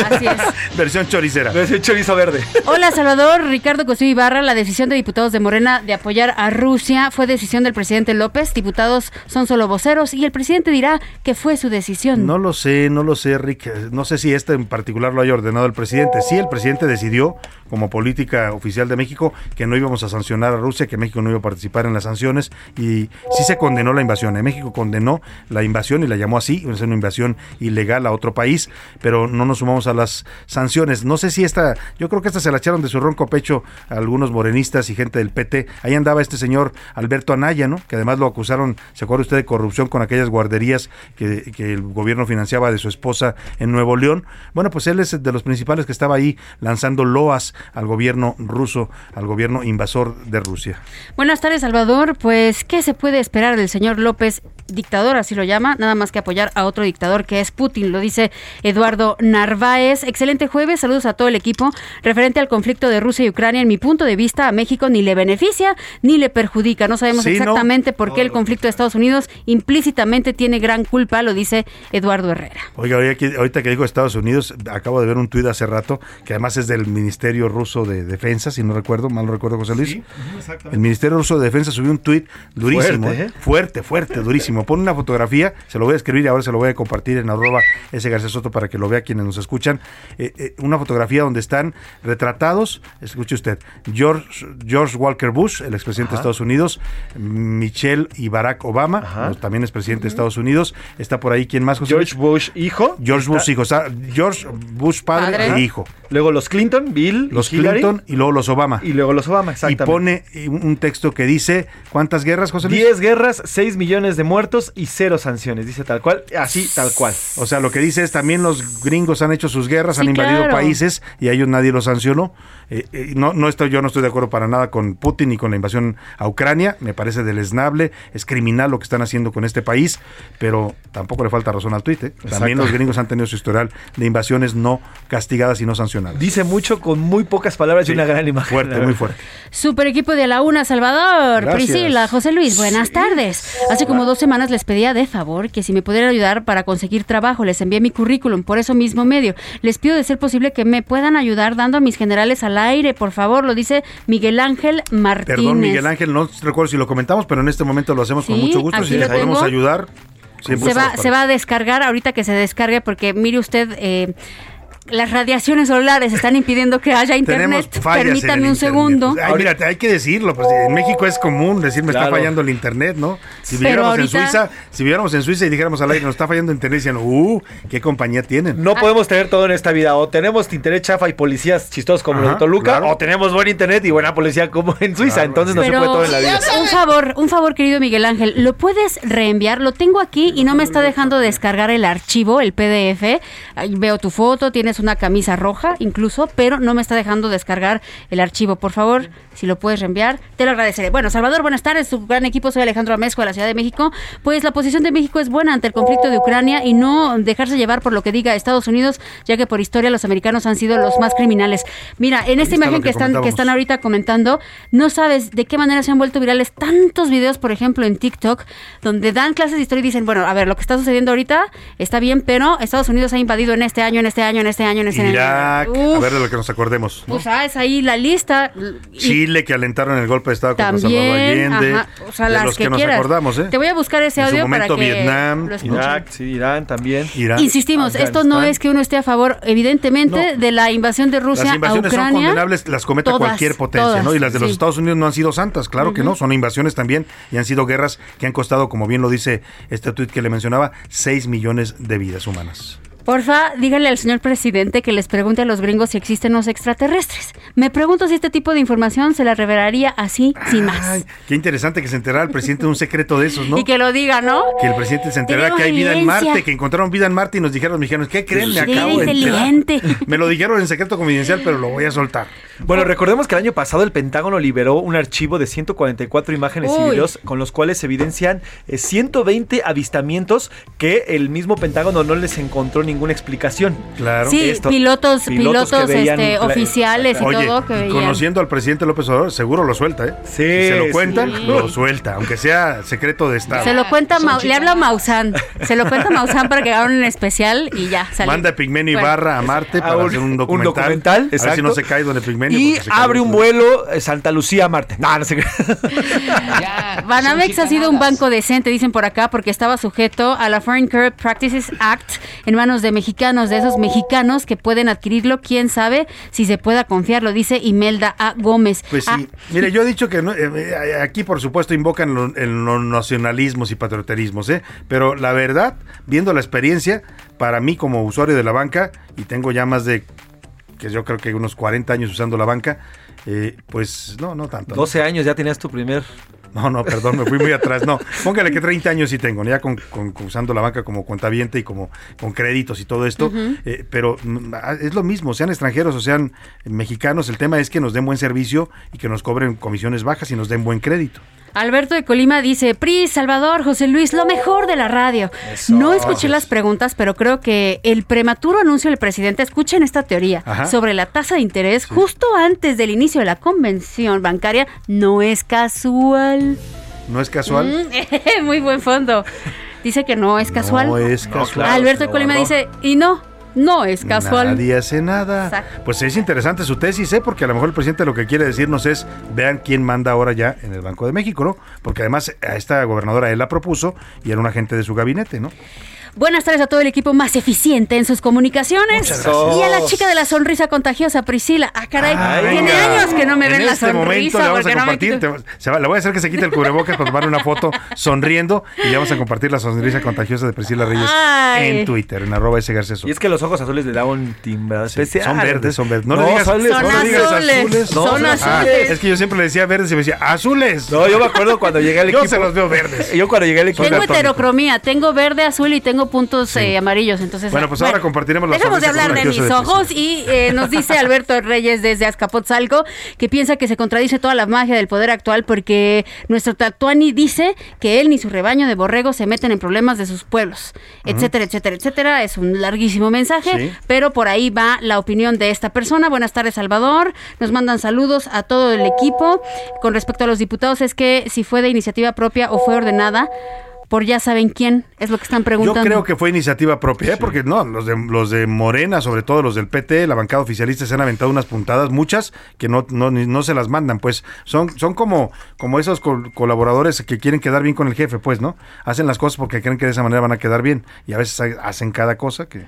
Así es. Versión choricera. Versión chorizo verde. Hola Salvador, Ricardo Cosío Ibarra, la decisión de diputados de Morena de apoyar a Rusia fue decisión del presidente López, diputados son solo voceros y el presidente dirá que fue su decisión. No lo sé, no lo sé, Rick. No sé si este en particular lo haya ordenado el presidente. Sí, el presidente decidió, como política oficial de México, que no íbamos a sancionar a Rusia, que México no iba a participar en las sanciones y sí se condenó la invasión. ¿eh? México condenó la invasión y la llamó así, es una invasión ilegal a otro país, pero no nos sumamos a las sanciones. No sé si esta, yo creo que esta se la echaron de su ronco pecho a algunos morenistas y gente del PT. Ahí andaba este señor Alberto Anaya, ¿no? Que además lo acusaron, ¿se acuerda usted de corrupción con aquellas guarderías que, que el gobierno financiaba de su esposa en Nuevo León? Bueno, pues él es de los principales que estaba ahí lanzando loas al gobierno ruso, al gobierno invasor de Rusia. Buenas tardes Salvador, pues ¿qué se puede esperar del señor López, dictador así lo llama, nada más que apoyar a otro dictador que es Putin, lo dice Eduardo Narváez. Excelente jueves, saludos a todo el equipo. Referente al conflicto de Rusia y Ucrania, en mi punto de vista a México ni le beneficia ni le perjudica. No sabemos Sí, ¿no? exactamente por qué el conflicto de Estados Unidos implícitamente tiene gran culpa, lo dice Eduardo Herrera. Oiga, ahorita que digo Estados Unidos, acabo de ver un tuit hace rato, que además es del Ministerio Ruso de Defensa, si no recuerdo, mal no recuerdo José Luis. El Ministerio Ruso de Defensa subió un tuit durísimo, Fuerte, ¿eh? ¿eh? fuerte, durísimo. Pon una fotografía, se lo voy a escribir y ahora se lo voy a compartir en arroba ese García Soto para que lo vea quienes nos escuchan. Eh, eh, una fotografía donde están retratados, escuche usted, George, George Walker Bush, el expresidente de Ajá. Estados Unidos, Michelle y Barack Obama, también es presidente de Estados Unidos. Está por ahí, ¿quién más, José? George Bush hijo. George Bush hijo, o sea, George Bush padre, Padre. e hijo. Luego los Clinton, Bill, Los y. Clinton y luego los Obama. Y luego los Obama, Y pone un un texto que dice, ¿cuántas guerras, José Luis? 10 guerras, 6 millones de muertos y cero sanciones, dice tal cual, así tal cual. O sea, lo que dice es también los gringos han hecho sus guerras, Sí, han invadido claro. países y a ellos nadie los sancionó. Eh, eh, no, no estoy, yo no estoy de acuerdo para nada con Putin ni con la invasión a Ucrania. Me parece deleznable, es criminal lo que están haciendo con este país, pero tampoco le falta razón al tuit. ¿eh? También los gringos han tenido su historial de invasiones no castigadas y no sancionadas. Dice mucho con muy pocas palabras y una gran imagen. Fuerte, muy fuerte. Super equipo de la una, Salvador, Gracias. Priscila, José Luis, buenas tardes. Hace como dos semanas les pedía de favor que si me pudieran ayudar para conseguir trabajo, les envié mi currículum por eso mismo medio. Les pido de ser posible que me puedan ayudar dando a mis generales al aire, por favor, lo dice Miguel Ángel Martínez. Perdón, Miguel Ángel, no recuerdo si lo comentamos, pero en este momento lo hacemos con Sí, mucho gusto. Si les podemos ayudar, siempre Se va, se va a descargar ahorita que se descargue porque mire usted, eh, las radiaciones solares están impidiendo que haya internet. Permítame un internet. segundo. Ay, mira, hay que decirlo, pues en México es común decir me está fallando el internet, ¿no? Si viviéramos en Suiza, si viviéramos en Suiza y dijéramos al aire nos está fallando el internet, decían, uh, qué compañía tienen. No podemos tener todo en esta vida. O tenemos internet chafa y policías chistosos como los de Ajá, Toluca, claro. o tenemos buen internet y buena policía como en Suiza. Entonces no se puede todo en la vida. un favor, un favor, querido Miguel Ángel, ¿lo puedes reenviar? Lo tengo aquí y no me está dejando descargar el archivo, el PDF. Ahí veo tu foto, tienes una camisa roja incluso, pero no me está dejando descargar el archivo. Por favor, si lo puedes reenviar, te lo agradeceré. Bueno, Salvador, buenas tardes, tu gran equipo, soy Alejandro Amezco de la Ciudad de México. Pues la posición de México es buena ante el conflicto de Ucrania y no dejarse llevar por lo que diga Estados Unidos, ya que por historia los americanos han sido los más criminales. Mira, en esta imagen que que están, que están ahorita comentando, no sabes de qué manera se han vuelto virales tantos videos, por ejemplo, en TikTok, donde dan clases de historia y dicen, bueno, a ver, lo que está sucediendo ahorita está bien, pero Estados Unidos ha invadido en este año, en este año, en este año, en este Irak, año. a ver de lo que nos acordemos. ¿no? pues ah, es ahí la lista. Y Chile, que alentaron el golpe de Estado contra Salvador también, Allende. ajá, o sea, de las los que, que, nos quieras. acordamos, ¿eh? Te voy a buscar ese En su audio momento, para que Vietnam, lo. Irak, sí, Irán también. Irán. Insistimos, esto no es que uno esté a favor, evidentemente, de la invasión de Rusia Las a invasiones son Ucrania. condenables, las Todas, cualquier potencia, todas, ¿no? Y las de los sí. Estados Unidos no han sido santas, claro que no, son invasiones también y han sido guerras que han costado, como bien lo dice este tuit que le mencionaba, 6 millones de vidas humanas. Porfa, dígale al señor presidente que les pregunte a los gringos si existen los extraterrestres. Me pregunto si este tipo de información se la revelaría así, sin más. Ay, qué interesante que se enterara el presidente de un secreto de esos, ¿no? Y que lo diga, ¿no? Que el presidente se enterara que hay vida en. Marte, que encontraron vida en Marte y nos dijeron los mexicanos, ¿qué creen? Me acabo de enterar. inteligente. Me lo dijeron en secreto confidencial, pero lo voy a soltar. Bueno, recordemos que el año pasado el Pentágono liberó un archivo de 144 imágenes y Uy. videos con los cuales se evidencian eh, 120 avistamientos que el mismo Pentágono no les encontró ninguna explicación. Claro. Sí, Esto- pilotos, pilotos, este, oficiales y Oye, todo que y veían. conociendo al presidente López Obrador, seguro lo suelta, ¿eh? Sí, Si se lo cuentan, sí. lo suelta, aunque sea secreto de Estado. Se lo cuenta, Mau- le habla a Maussan. Se lo cuenta Maussan para que hagan un especial y ya sale. Manda a Pigmenio Bueno. Ibarra a Marte para A un- hacer un un documental. documental, A ver si exacto. no se cae don Epigmenio. Y abre un vuelo eh, Santa Lucía a Marte. No, no. Banamex ha sido un banco decente, dicen por acá, porque estaba sujeto a la Foreign Corrupt Practices Act en manos de mexicanos, de esos mexicanos que pueden adquirirlo. Quién sabe si se pueda confiar, lo dice Imelda A. Gómez. Pues sí. Ah, Mire, yo he dicho que no- eh, eh, aquí, por supuesto, invocan lo- en los nacionalismos y patrioterismos, ¿eh? Pero la verdad, viendo la experiencia, para mí como usuario de la banca, y tengo ya más de, que yo creo que unos 40 años usando la banca, eh, pues no, no tanto. ¿no? 12 años ya tenías tu primer. No, no, perdón, me fui muy atrás. No, póngale que 30 años sí tengo, ya con, con- usando la banca como cuentaviente y como con créditos y todo esto. Eh, pero mm, ah, es lo mismo, sean extranjeros o sean mexicanos, el tema es que nos den buen servicio y que nos cobren comisiones bajas y nos den buen crédito. Alberto de Colima dice, Pri, Salvador, José Luis, lo mejor de la radio. No escuché las preguntas, pero creo que el prematuro anuncio del presidente, escuchen esta teoría, Ajá. sobre la tasa de interés justo antes del inicio de la convención bancaria, no es casual. ¿No es casual? Mm, Muy buen fondo. Dice que no es casual. No es casual. claro, Alberto de Colima dice, y no, No es casual. Nadie hace nada. Exacto. Pues es interesante su tesis, ¿eh? porque a lo mejor el presidente lo que quiere decirnos es, vean quién manda ahora ya en el Banco de México, ¿no? Porque además a esta gobernadora él la propuso y era un agente de su gabinete, ¿no? Buenas tardes a todo el equipo más eficiente en sus comunicaciones. Y a la chica de la sonrisa contagiosa, Priscila. Ah, caray, Ay, tiene venga. años que no me en ven la este momento sonrisa le vamos a no me compartir, quito- te- se va- le voy a hacer que se quite el cubrebocas para tomar una foto sonriendo y le vamos a compartir la sonrisa contagiosa de Priscila Reyes Ay. en Twitter, en arroba ese García Soto. Y es que los ojos azules le da un timbre especial. Son verdes, son verdes. No, le No, digas, son- no le digas azules. azules. No, son Ah, azules. es que yo siempre le decía verdes y me decía azules. No, yo me acuerdo cuando llegué al Yo equipo. se los veo verdes. Yo cuando llegué al equipo. Tengo heterocromía, tengo verde, azul y tengo puntos eh, amarillos. Entonces, Bueno, pues ahora compartiremos la Dejemos de hablar de mis ojos y eh, nos dice Alberto Reyes desde Azcapotzalco que piensa que se contradice toda la magia del poder actual porque nuestro Tatuani dice que él ni su rebaño de borregos se meten en problemas de sus pueblos, etcétera, etcétera, etcétera. Es un larguísimo mensaje, Sí. pero por ahí va la opinión de esta persona. Buenas tardes, Salvador. Nos mandan saludos a todo el equipo. Con respecto a los diputados, es que si fue de iniciativa propia o fue ordenada por ya saben quién, es lo que están Yo preguntando. creo que fue iniciativa propia, ¿eh? porque no, los de, los de Morena, sobre todo los del PT, la bancada oficialista, se han aventado unas puntadas, muchas que no, no, ni- no se las mandan, pues son, son como, como esos col- colaboradores que quieren quedar bien con el jefe, pues, ¿no? Hacen las cosas porque creen que de esa manera van a quedar bien y a veces ha- hacen cada cosa que...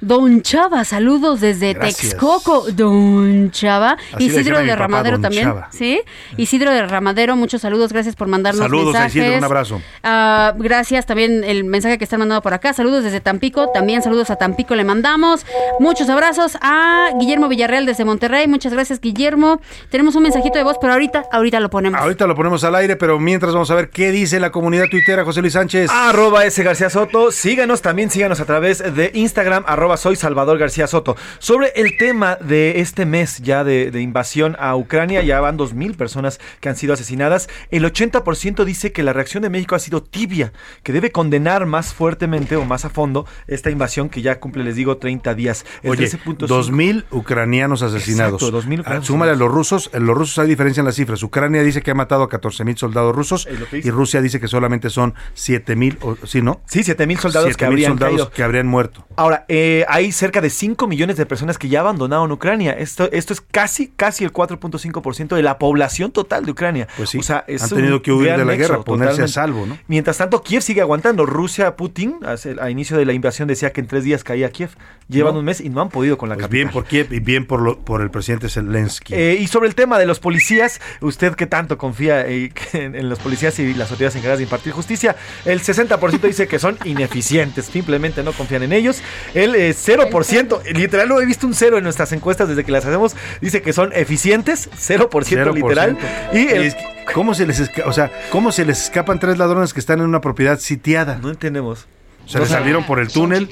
Don Chava, saludos desde Gracias. Texcoco. Don Chava. Así Isidro de Ramadero también. Chava. Sí. Isidro de Ramadero, muchos saludos. Gracias por mandarnos Saludos a mensajes. Isidro, un abrazo. Ah, gracias también el mensaje que están mandando por acá. Saludos desde Tampico. También saludos a Tampico le mandamos. Muchos abrazos a Guillermo Villarreal desde Monterrey. Muchas gracias, Guillermo. Tenemos un mensajito de voz, pero ahorita, ahorita lo ponemos. Ahorita lo ponemos al aire, pero mientras vamos a ver qué dice la comunidad tuitera, José Luis Sánchez. Arroba S. García Soto. Síganos también, síganos a través de Instagram, arroba soy Salvador García Soto. Sobre el tema de este mes ya de, de invasión a Ucrania, ya van 2.000 personas que han sido asesinadas. El 80% dice que la reacción de México ha sido tibia, que debe condenar más fuertemente o más a fondo esta invasión que ya cumple, les digo, 30 días. El Oye, 13.5. 2.000 ucranianos asesinados. Exacto, 2.000 Ah, ucranianos Súmale a los rusos. En los rusos hay diferencia en las cifras. Ucrania dice que ha matado a 14.000 soldados rusos y Rusia dice que solamente son 7.000, o- ¿sí, no? Sí, 7.000 soldados que 7.000 habrían soldados caído. que habrían muerto. Ahora, eh, hay cerca de 5 millones de personas que ya abandonaron Ucrania. Esto, esto es casi, casi el 4.5% de la población total de Ucrania. Pues sí, O sea, es han tenido que huir de la guerra, ponerse a salvo, ¿no? Mientras tanto, Kiev sigue aguantando. Rusia, Putin, hace- a inicio de la invasión decía que en tres días caía Kiev. Llevan No. un mes y no han podido con la Pues capital. bien por Kiev y bien por, lo- por el presidente Zelensky. Eh, y sobre el tema de los policías, usted que tanto confía eh, en, en los policías y las autoridades encargadas de impartir justicia, el 60% dice que son ineficientes, simplemente no confían en ellos. El eh, 0%, literal, no he visto un cero en nuestras encuestas desde que las hacemos, dice que son eficientes, 0%, literal. Y el- ¿cómo, se les o sea, ¿Cómo se les escapan tres ladrones que están en una propiedad sitiada? No entendemos. Se No les sabe. salieron por el túnel.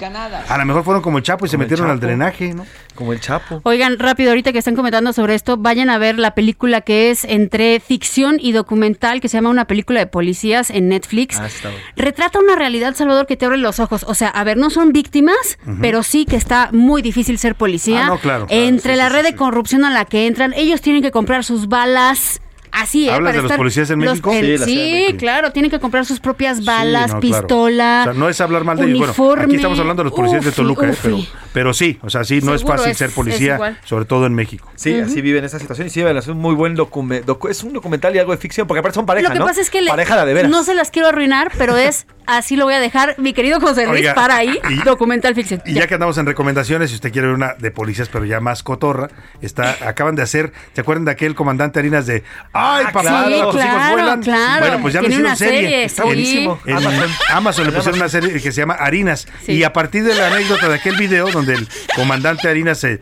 A lo mejor fueron como el Chapo y se Como metieron al drenaje, ¿no? Como el Chapo. Oigan, rápido, ahorita que están comentando sobre esto, vayan a ver la película que es entre ficción y documental, que se llama Una película de policías en Netflix. Ah, está. Retrata una realidad, Salvador, que te abre los ojos. O sea, a ver, no son víctimas, pero sí que está muy difícil ser policía. Ah, no, claro, claro, Entre la red de corrupción a la que entran, ellos tienen que comprar sus balas. Así, ¿eh? ¿Hablas para de los policías en los- México? Sí, la Ciudad de sí, México. claro, tienen que comprar sus propias balas, Sí, no, claro. pistola. O sea, no es hablar mal de ellos. Bueno, aquí estamos hablando de los policías de Ufi, Toluca, ¿eh? pero, pero sí, o sea, sí, no es fácil es- ser policía, sobre todo en México. Sí, así viven esa situación y sí, es un muy buen documental. es un documental y algo de ficción, porque aparte son pareja, Lo que ¿no? pasa es que le- pareja de veras. no se las quiero arruinar, pero es así lo voy a dejar, mi querido José Luis, Oiga, para ahí, y- documental ficción. Y ya que andamos en recomendaciones, si usted quiere ver una de policías, pero ya más cotorra, está, acaban de hacer, ¿se acuerdan de aquel comandante Harinas de ¡Ay, Ah, papá! claro, tus hijos claro, vuelan"? claro. Bueno, pues ya lo Tiene hicieron una serie. serie, Está sí. buenísimo. En Amazon. Amazon, le pusieron una serie que se llama Harinas. Sí. Y a partir de la anécdota de aquel video donde el comandante Harinas se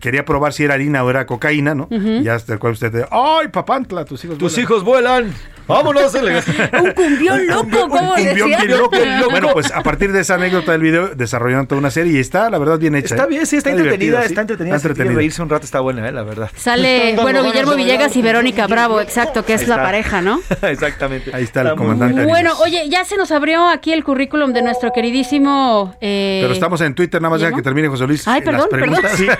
quería probar si era harina o era cocaína, ¿no? Ujú. Ya hasta el cual usted de, ¡Ay, papantla! Tus hijos Tus vuelan". hijos vuelan. Vámonos. Un cumbión loco, ¿cómo Un cumbión decía? bien loco. Bueno, pues a partir de esa anécdota del video desarrollaron toda una serie y está, la verdad, bien hecha. Está ¿eh? bien, sí, está, divertida, entretenida, sí. está entretenida. Está quiere reírse un rato, está buena, eh, la verdad. Sale, bueno, Guillermo Villegas y Verónica Bravo, exacto, que es la está. pareja, ¿no? Exactamente. Ahí está el comandante. Bueno, oye, ya se nos abrió aquí el currículum de nuestro queridísimo... eh, Pero estamos en Twitter, nada más ya que termine termine José Luis. Ay, perdón, las preguntas. Sí.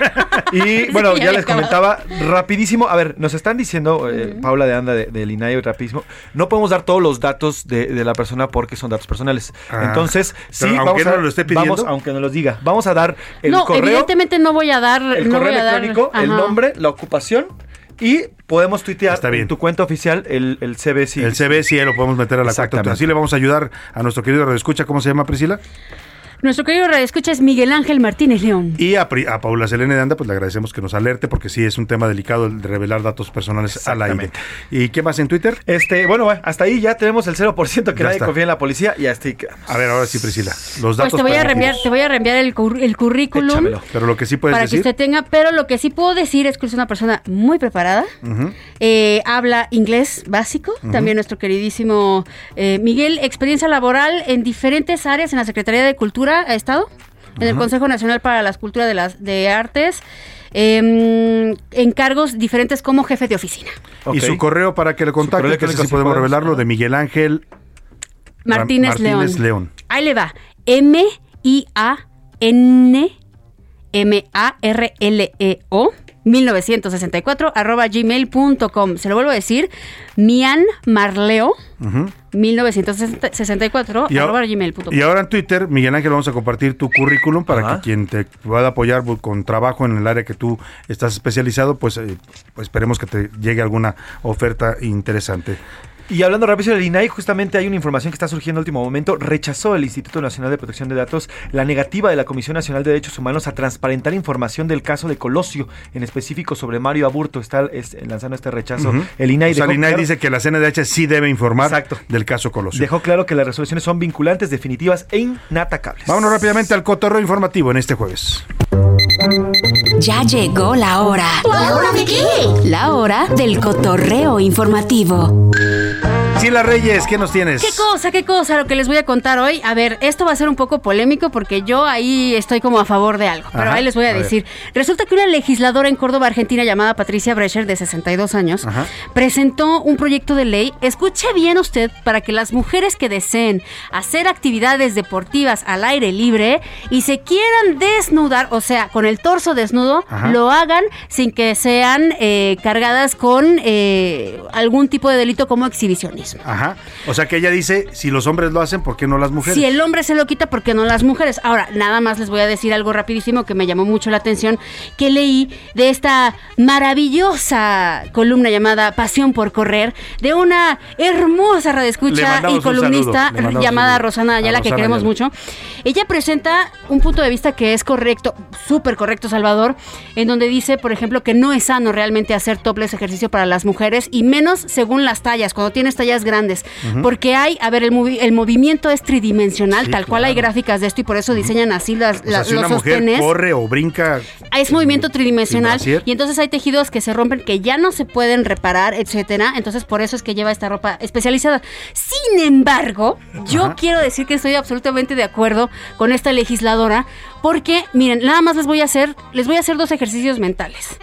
Y bueno, Sí, ya ya les comentaba rapidísimo. A ver, nos están diciendo, eh, Paula de Anda de, del INAI, rapidísimo. No podemos dar todos los datos de, de la persona porque son datos personales. Ah, Entonces, sí, pero vamos aunque a, no lo esté pidiendo. vamos, aunque no los diga. Vamos a dar el no, correo, evidentemente no voy a dar. el no correo dar- electrónico, el Ajá. nombre, la ocupación y podemos tuitear Está bien. en tu cuenta oficial el, el. Sí, El sí lo podemos meter a la cuenta. Así le vamos a ayudar a nuestro querido Redescucha. ¿Cómo se llama, Priscila? Nuestro querido radio escucha es Miguel Ángel Martínez León. Y a, Pri- a Paula Selene de Anda, pues le agradecemos que nos alerte porque sí es un tema delicado el de revelar datos personales al aire. ¿Y qué más en Twitter? Este, bueno, hasta ahí ya tenemos el 0% que Ya nadie está. confía en la policía y hasta ahí quedamos. A ver, ahora sí, Priscila. Los Pues datos te voy a reenviar, te voy a reenviar el, cur- el currículum Échamelo. Pero lo que sí puedes para decir. que usted tenga, pero lo que sí puedo decir es que es una persona muy preparada. Eh, habla inglés básico, también nuestro queridísimo eh, Miguel, experiencia laboral en diferentes áreas en la Secretaría de Cultura ha estado, en el. Consejo Nacional para las Culturas de las de Artes, em, en cargos diferentes como jefe de oficina. Y su correo para que le contacte, que sí sí podemos revelarlo, de Miguel Ángel Martínez, Martínez León. León. Ahí le va. M I A N M A R L E O 1964 arroba gmail.com. Se lo vuelvo a decir. Mian Marleo Ujú. 1964 Y, arroba gmail.com. y ahora en Twitter, Miguel Ángel, vamos a compartir tu currículum para que quien te pueda apoyar con trabajo en el área que tú estás especializado, pues, eh, pues esperemos que te llegue alguna oferta interesante. Y hablando rápido del INAI, justamente hay una información que está surgiendo en último momento. Rechazó el Instituto Nacional de Protección de Datos la negativa de la Comisión Nacional de Derechos Humanos a transparentar información del caso de Colosio, en específico sobre Mario Aburto. Está es- lanzando este rechazo. Ujú. El INAI, O sea, el INAI claro- dice que la CNDH sí debe informar del caso Colosio. dejó claro que las resoluciones son vinculantes, definitivas e inatacables. Vámonos rápidamente al cotorreo informativo en este jueves. Ya llegó la hora. ¿La hora de qué? La hora del cotorreo informativo. Sila Reyes, ¿qué nos tienes? ¿Qué cosa, qué cosa lo que les voy a contar hoy? A ver, esto va a ser un poco polémico porque yo ahí estoy como a favor de algo, pero Ajá, ahí les voy a, a ver. decir. Resulta que una legisladora en Córdoba, Argentina, llamada Patricia Brecher, de 62 años, Ajá. presentó un proyecto de ley, escuche bien usted, para que las mujeres que deseen hacer actividades deportivas al aire libre y se quieran desnudar, o sea, con el torso desnudo, Ajá. lo hagan sin que sean eh, cargadas con eh, algún tipo de delito como exhibicionismo. Ajá. O sea que ella dice, si los hombres lo hacen, ¿por qué no las mujeres? Si el hombre se lo quita, ¿por qué no las mujeres? Ahora, nada más les voy a decir algo rapidísimo que me llamó mucho la atención, que leí de esta maravillosa columna llamada Pasión por Correr, de una hermosa radioescucha y columnista llamada. Rosana Ayala, A que Rosana queremos Ayala. mucho. Ella presenta un punto de vista que es correcto, súper correcto, Salvador, en donde dice, por ejemplo, que no es sano realmente hacer topless ejercicio para las mujeres y menos según las tallas, cuando tienes tallas grandes. Porque hay, a ver, el, movi- el movimiento es tridimensional, Sí, tal cual hay gráficas de esto y por eso diseñan así las, O sea, la- si los una mujer corre o brinca, Es movimiento tridimensional y entonces hay tejidos que se rompen que ya no se pueden reparar, etcétera. Entonces por eso es que lleva esta ropa especializada. Sin embargo, yo Ajá. quiero decir que estoy absolutamente de acuerdo con esta legisladora porque miren, nada más les voy a hacer les voy a hacer dos ejercicios mentales.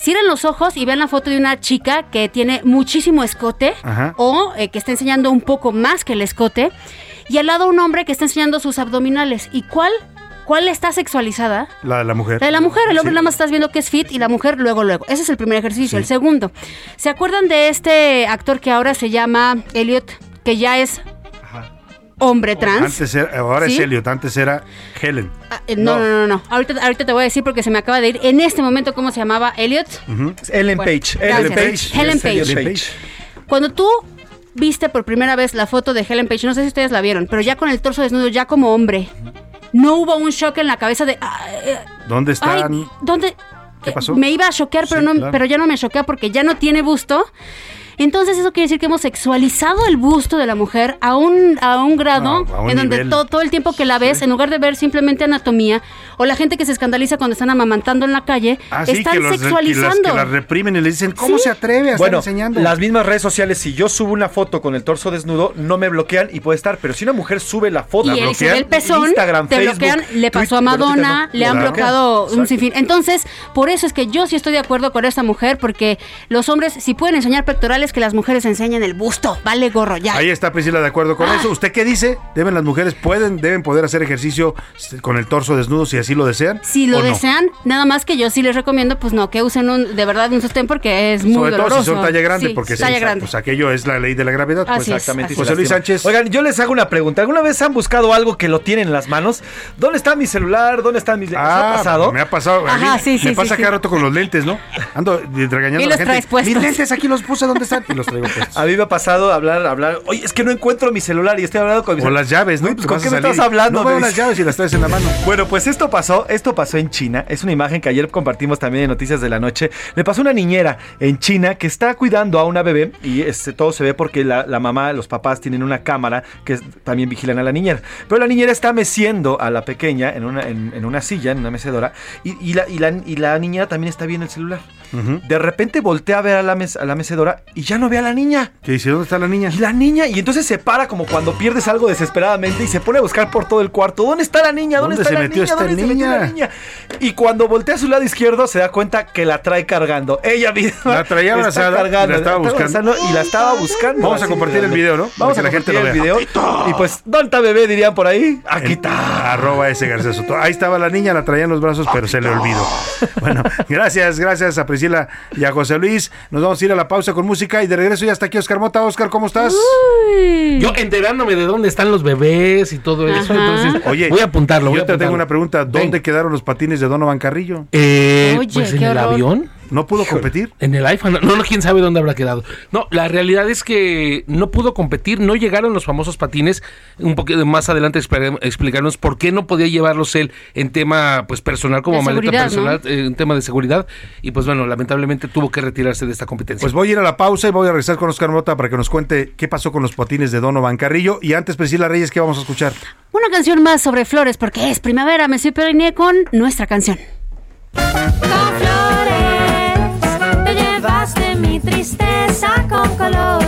Cierren los ojos y vean la foto de una chica que tiene muchísimo escote Ajá. o eh, que está enseñando un poco más que el escote y al lado un hombre que está enseñando sus abdominales. ¿Y cuál? ¿Cuál está sexualizada? la de la mujer. La de la mujer, el hombre Sí. nada más estás viendo que es fit y la mujer luego, luego. Ese es el primer ejercicio. Sí. El segundo, ¿se acuerdan de este actor que ahora se llama Elliot, que ya es hombre trans? Antes era, ahora es. Elliot, antes era Helen. Ah, eh, no, no, no, no. Ahorita, ahorita te voy a decir porque se me acaba de ir en este momento cómo se llamaba Elliot. Ellen Bueno, Page. Ellen Page. Helen Page. Ellen Page. Cuando tú viste por primera vez la foto de Helen Page, no sé si ustedes la vieron, pero ya con el torso desnudo, ya como hombre, no hubo un shock en la cabeza de... ah, eh, ¿Dónde Ay, están? ¿dónde? ¿Qué pasó? Me iba a choquear, pero, Sí, no, claro. pero ya no me choquea porque ya no tiene busto. Entonces eso quiere decir que hemos sexualizado el busto de la mujer a un, a un grado No, a un en donde todo, todo el tiempo que la ves, en lugar de ver simplemente anatomía, o la gente que se escandaliza cuando están amamantando en la calle, Ah, sí, están que, los, que, las, sexualizando. que las reprimen y le dicen, ¿cómo Sí. se atreve a Bueno, estar enseñando? las mismas redes sociales, si yo subo una foto con el torso desnudo, no me bloquean y puede estar. Pero si una mujer sube la foto, y la el pezón, Instagram, te Facebook, bloquean, le pasó a Twitter, Madonna, no. le han Claro. bloqueado un sinfín. Entonces, por eso es que yo sí estoy de acuerdo con esta mujer, porque los hombres, si pueden enseñar pectorales, quieres que las mujeres enseñen el busto? Vale gorro, ya. Ahí está Priscila de acuerdo con eso. ¿Usted qué dice? ¿Deben las mujeres pueden deben poder hacer ejercicio con el torso desnudo si así lo desean? Si lo desean, nada más que yo sí les recomiendo, pues no, que usen un, de verdad un sostén porque es muy Sobre todo doloroso. si son talla grande, Sí, porque sí, talla grande. pues aquello es la ley de la gravedad. Así pues es, exactamente. así José Luis. Sánchez. Oigan, yo les hago una pregunta. ¿Alguna vez han buscado algo que lo tienen en las manos? ¿Dónde está mi celular? ¿Dónde están mis lentes? ¿Os ha Ah, pasado? me ha pasado. a mí Ajá, sí, sí, me pasa sí, cada sí. rato con los lentes, ¿no? Ando regañando Y a la gente. traes puestos. Mis lentes aquí los puse, ¿dónde están? Y los traigo puestos. A mí me ha pasado hablar, hablar. Oye, es que no encuentro mi celular y estoy hablando con mi O las llaves, ¿no? Pues, ¿Con qué me estás hablando? No veo las llaves y las traes en la mano. Bueno, pues esto pasó, esto pasó en China. Es una imagen que ayer compartimos también en Noticias de la Noche. Le pasó a una niñera en China que está cuidando a una bebé y este, todo se ve porque la, la mamá, los papás tienen una cámara que también vigilan a la niñera. Pero la niñera está meciendo a la pequeña en una, en, en una silla, en una mecedora, y, y la, y, la, y la niñera también está viendo el celular. De repente voltea a ver a la, mes- a la mecedora y ya no ve a la niña. ¿Qué dice? ¿Dónde está la niña? Y la niña, y entonces se para como cuando pierdes algo desesperadamente y se pone a buscar por todo el cuarto. ¿Dónde está la niña? ¿Dónde, ¿Dónde está se la metió niña? esta ¿Dónde se metió la niña? niña? Y cuando voltea a su lado izquierdo se da cuenta que la trae cargando. Ella misma La traía abrazada y la estaba buscando. y la estaba buscando. Vamos a compartir el video, ¿no? Vamos a que la gente lo el vea. video. Y pues, ¿dónde está bebé? Dirían por ahí. Aquí está. Arroba ese García Soto. Ahí estaba la niña, la traía en los brazos, pero se le olvidó. Bueno, gracias, gracias a Priscila y a José Luis. Nos vamos a ir a la pausa con música y de regreso ya está aquí Oscar Mota. Oscar, ¿cómo estás? Yo enterándome de dónde están los bebés y todo eso, Ajá. entonces Oye, voy a apuntarlo. voy Yo a te tengo una pregunta. ¿Dónde Ven. quedaron los patines de Donovan Carrillo? Eh, Oye, pues en el horror. avión. ¿No pudo competir? En el iPhone. No, no, quién sabe dónde habrá quedado. No, la realidad es que no pudo competir, no llegaron los famosos patines. Un poquito más adelante explicarnos por qué no podía llevarlos él en tema pues personal como De maleta personal, eh, en tema de seguridad. Y pues bueno, lamentablemente tuvo que retirarse de esta competencia. Pues voy a ir a la pausa y voy a regresar con Oscar Mota para que nos cuente qué pasó con los patines de Donovan Carrillo. Y antes, Priscila Reyes, ¿qué vamos a escuchar? Una canción más sobre flores porque es primavera. Me soy Periné con nuestra canción. follow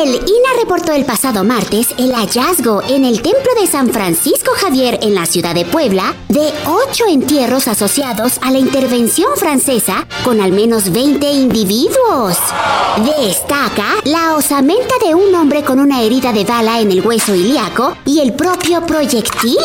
El INA reportó el pasado martes el hallazgo en el templo de San Francisco Javier en la ciudad de Puebla de ocho entierros asociados a la intervención francesa con al menos 20 individuos. Destaca la osamenta de un hombre con una herida de bala en el hueso ilíaco y el propio proyectil.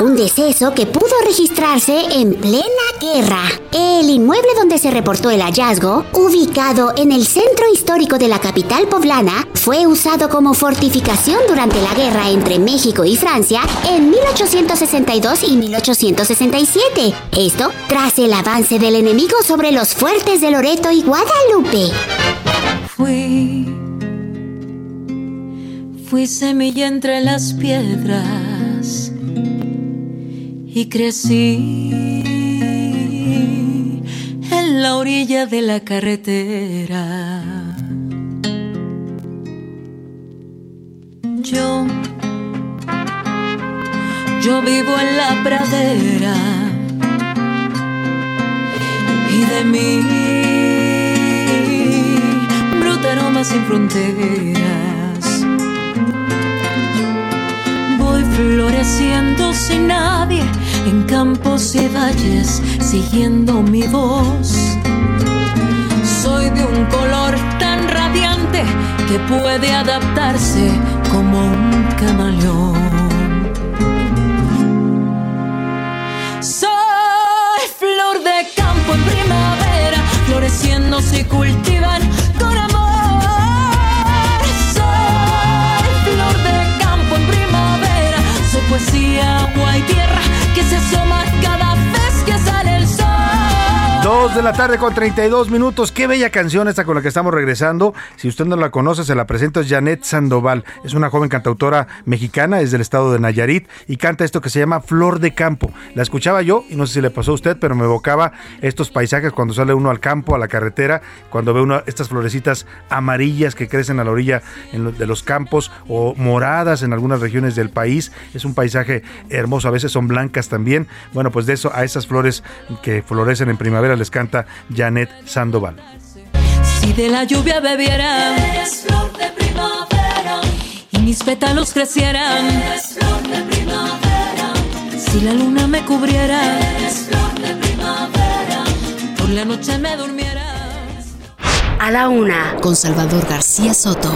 Un deceso que pudo registrarse en plena guerra. El inmueble donde se reportó el hallazgo, ubicado en el centro histórico de la capital poblana, fue usado como fortificación durante la guerra entre México y Francia en 1862 y 1867. Esto tras el avance del enemigo sobre los fuertes de Loreto y Guadalupe. Fui, fui semilla entre las piedras y crecí en la orilla de la carretera. Yo, yo vivo en la pradera y de mí brota aroma sin fronteras. Voy floreciendo sin nadie en campos y valles siguiendo mi voz. Soy de un color tan radiante que puede adaptarse como un camaleón. Soy flor de campo en primavera, floreciendo se cultivan con amor. Soy flor de campo en primavera, soy poesía, agua y tierra que se asoma 2 de la tarde con 32 minutos. Qué bella canción esta con la que estamos regresando. Si usted no la conoce, se la presento. Es Janet Sandoval. Es una joven cantautora mexicana, es del estado de Nayarit y canta esto que se llama Flor de Campo. La escuchaba yo y no sé si le pasó a usted, pero me evocaba estos paisajes cuando sale uno al campo, a la carretera, cuando ve uno estas florecitas amarillas que crecen a la orilla de los campos o moradas en algunas regiones del país. Es un paisaje hermoso, a veces son blancas también. Bueno, pues de eso a esas flores que florecen en primavera les canta Janet Sandoval. Si de la lluvia bebiera, eres flor de primavera. Y mis pétalos crecieran, eres flor de primavera. Si la luna me cubriera, eres flor de primavera. Por la noche me durmiera. A la una, con Salvador García Soto.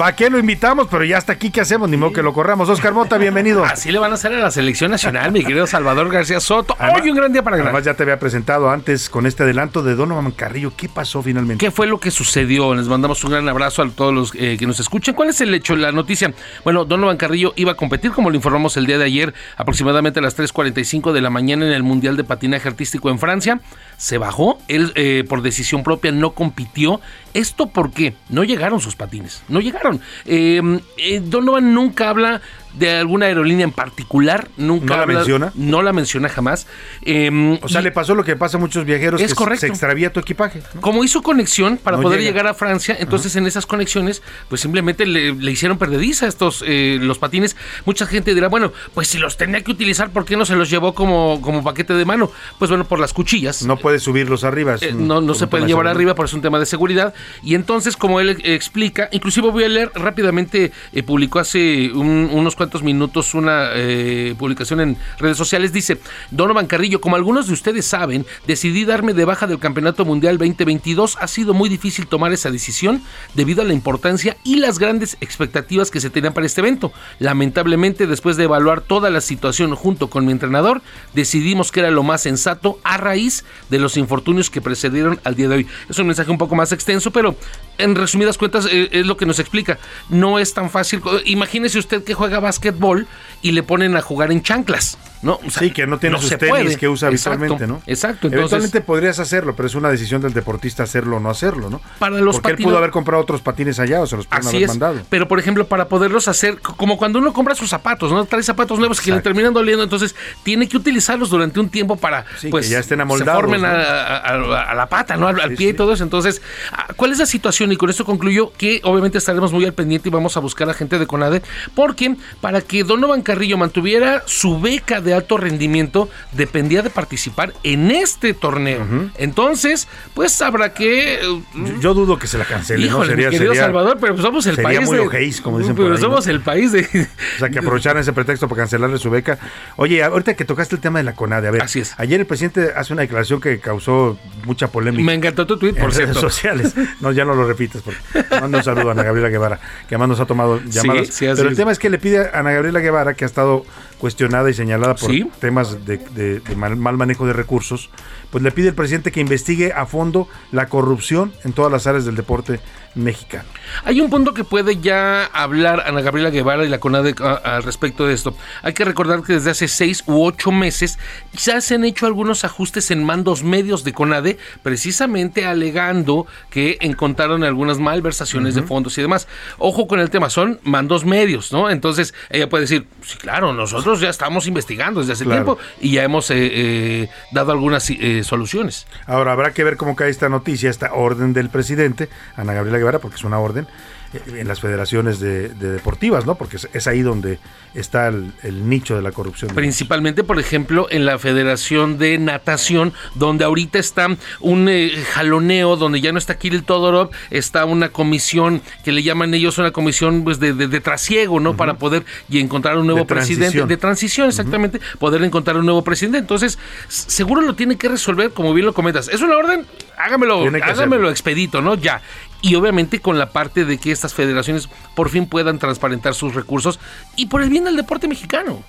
¿Para qué lo invitamos? Pero ya hasta aquí, ¿qué hacemos? Ni modo que lo corramos. Oscar Mota, bienvenido. Así le van a hacer a la selección nacional, mi querido Salvador García Soto. Hoy un gran día para ganar. Además, ya te había presentado antes con este adelanto de Donovan Carrillo. ¿Qué pasó finalmente? ¿Qué fue lo que sucedió? Les mandamos un gran abrazo a todos los eh, que nos escuchan. ¿Cuál es el hecho, la noticia? Bueno, Donovan Carrillo iba a competir, como lo informamos el día de ayer, aproximadamente a las 3.45 de la mañana en el Mundial de Patinaje Artístico en Francia. Se bajó, él eh, por decisión propia no compitió. ¿Esto por qué? No llegaron sus patines, no llegaron. Eh, eh, Donovan nunca habla de alguna aerolínea en particular, nunca ¿No la menciona? No la menciona jamás. Eh, O sea, le pasó lo que pasa a muchos viajeros Es que correcto. se extravía tu equipaje. como hizo conexión para No poder llega. llegar a Francia, entonces en esas conexiones, pues simplemente le, le hicieron perdediza estos eh, los patines. Mucha gente dirá, bueno, pues si los tenía que utilizar, ¿por qué no se los llevó como, como paquete de mano? Pues bueno, por las cuchillas. No puedes subirlos arriba. Eh, no, no se pueden llevar arriba por es un tema de seguridad. Y entonces, como él eh, explica, inclusive voy a leer rápidamente, publicó hace un- unos cuantos minutos una eh, publicación en redes sociales, dice, Donovan Carrillo, como algunos de ustedes saben, decidí darme de baja del Campeonato Mundial 2022. Ha sido muy difícil tomar esa decisión debido a la importancia y las grandes expectativas que se tenían para este evento. Lamentablemente, después de evaluar toda la situación junto con mi entrenador, decidimos que era lo más sensato a raíz de los infortunios que precedieron al día de hoy. Es un mensaje un poco más extenso, pero en resumidas cuentas eh, es lo que nos explica. No es tan fácil. Imagínese usted que juega básquetbol y le ponen a jugar en chanclas, ¿no? O sea, Sí, que no tiene sus se tenis puede. que usa habitualmente, ¿no? Exacto. Entonces, Eventualmente podrías hacerlo, pero es una decisión del deportista hacerlo o no hacerlo, ¿no? Para los Porque él patino- pudo haber comprado otros patines allá o se los pueden haber es. mandado. Pero, por ejemplo, para poderlos hacer, como cuando uno compra sus zapatos, ¿no? Trae zapatos nuevos que le terminan doliendo, entonces tiene que utilizarlos durante un tiempo para, pues, que ya estén se amoldados, formen ¿no? a, a- a- a la pata, ¿no? Al, al pie y todo eso. Entonces, ah, ¿cuál es la situación? Y con esto concluyo que obviamente estaremos muy al pendiente y vamos a buscar a gente de CONADE, porque para que Donovan Carrillo mantuviera su beca de alto rendimiento, dependía de participar en este torneo. Entonces, pues habrá que... eh, Yo, yo dudo que se la cancele, ¿no? Híjole, mi querido Salvador, pero pues somos el sería país muy de- ojéis, como dicen pero por ahí, somos ¿no? el país de... O sea, que aprovecharan ese pretexto para cancelarle su beca. Oye, ahorita que tocaste el tema de la CONADE, a ver, ayer el presidente hace una declaración que causó mucha polémica. Me encantó tu tweet, en por redes sociales. No, ya no lo repites. Porque mando un saludo a Ana Gabriela Guevara, que además nos ha tomado llamadas. sí, así Pero el es. tema es que le pide a Ana Gabriela Guevara, que ha estado cuestionada y señalada por Sí. temas de, de- de mal, mal manejo de recursos, pues le pide al presidente que investigue a fondo la corrupción en todas las áreas del deporte mexicano. Hay un punto que puede ya hablar Ana Gabriela Guevara y la CONADE a- al respecto de esto. Hay que recordar que desde hace seis u ocho meses ya se han hecho algunos ajustes en mandos medios de CONADE, precisamente alegando que encontraron algunas malversaciones de fondos y demás. Ojo con el tema, son mandos medios, ¿no? Entonces ella puede decir, sí, claro, nosotros ya estamos investigando desde hace Claro. tiempo y ya hemos eh, eh, dado algunas eh, soluciones. Ahora habrá que ver cómo cae esta noticia, esta orden del presidente, Ana Gabriela Guevara, porque es una orden eh, en las federaciones de, de deportivas, ¿no? Porque es, es ahí donde está el, el nicho de la corrupción. Principalmente, por ejemplo, en la Federación de Natación, donde ahorita está un eh, jaloneo, donde ya no está Kirill Todorov, está una comisión que le llaman ellos una comisión pues, de, de- de trasiego, ¿no? Para poder y encontrar un nuevo presidente. De transición, exactamente. Poder encontrar un nuevo presidente. Entonces, seguro lo tiene que resolver, como bien lo comentas. ¿Es una orden? Hágamelo, hágamelo hacerlo. expedito, ¿no? Ya. Y obviamente con la parte de que estas federaciones por fin puedan transparentar sus recursos y por el bien del deporte mexicano.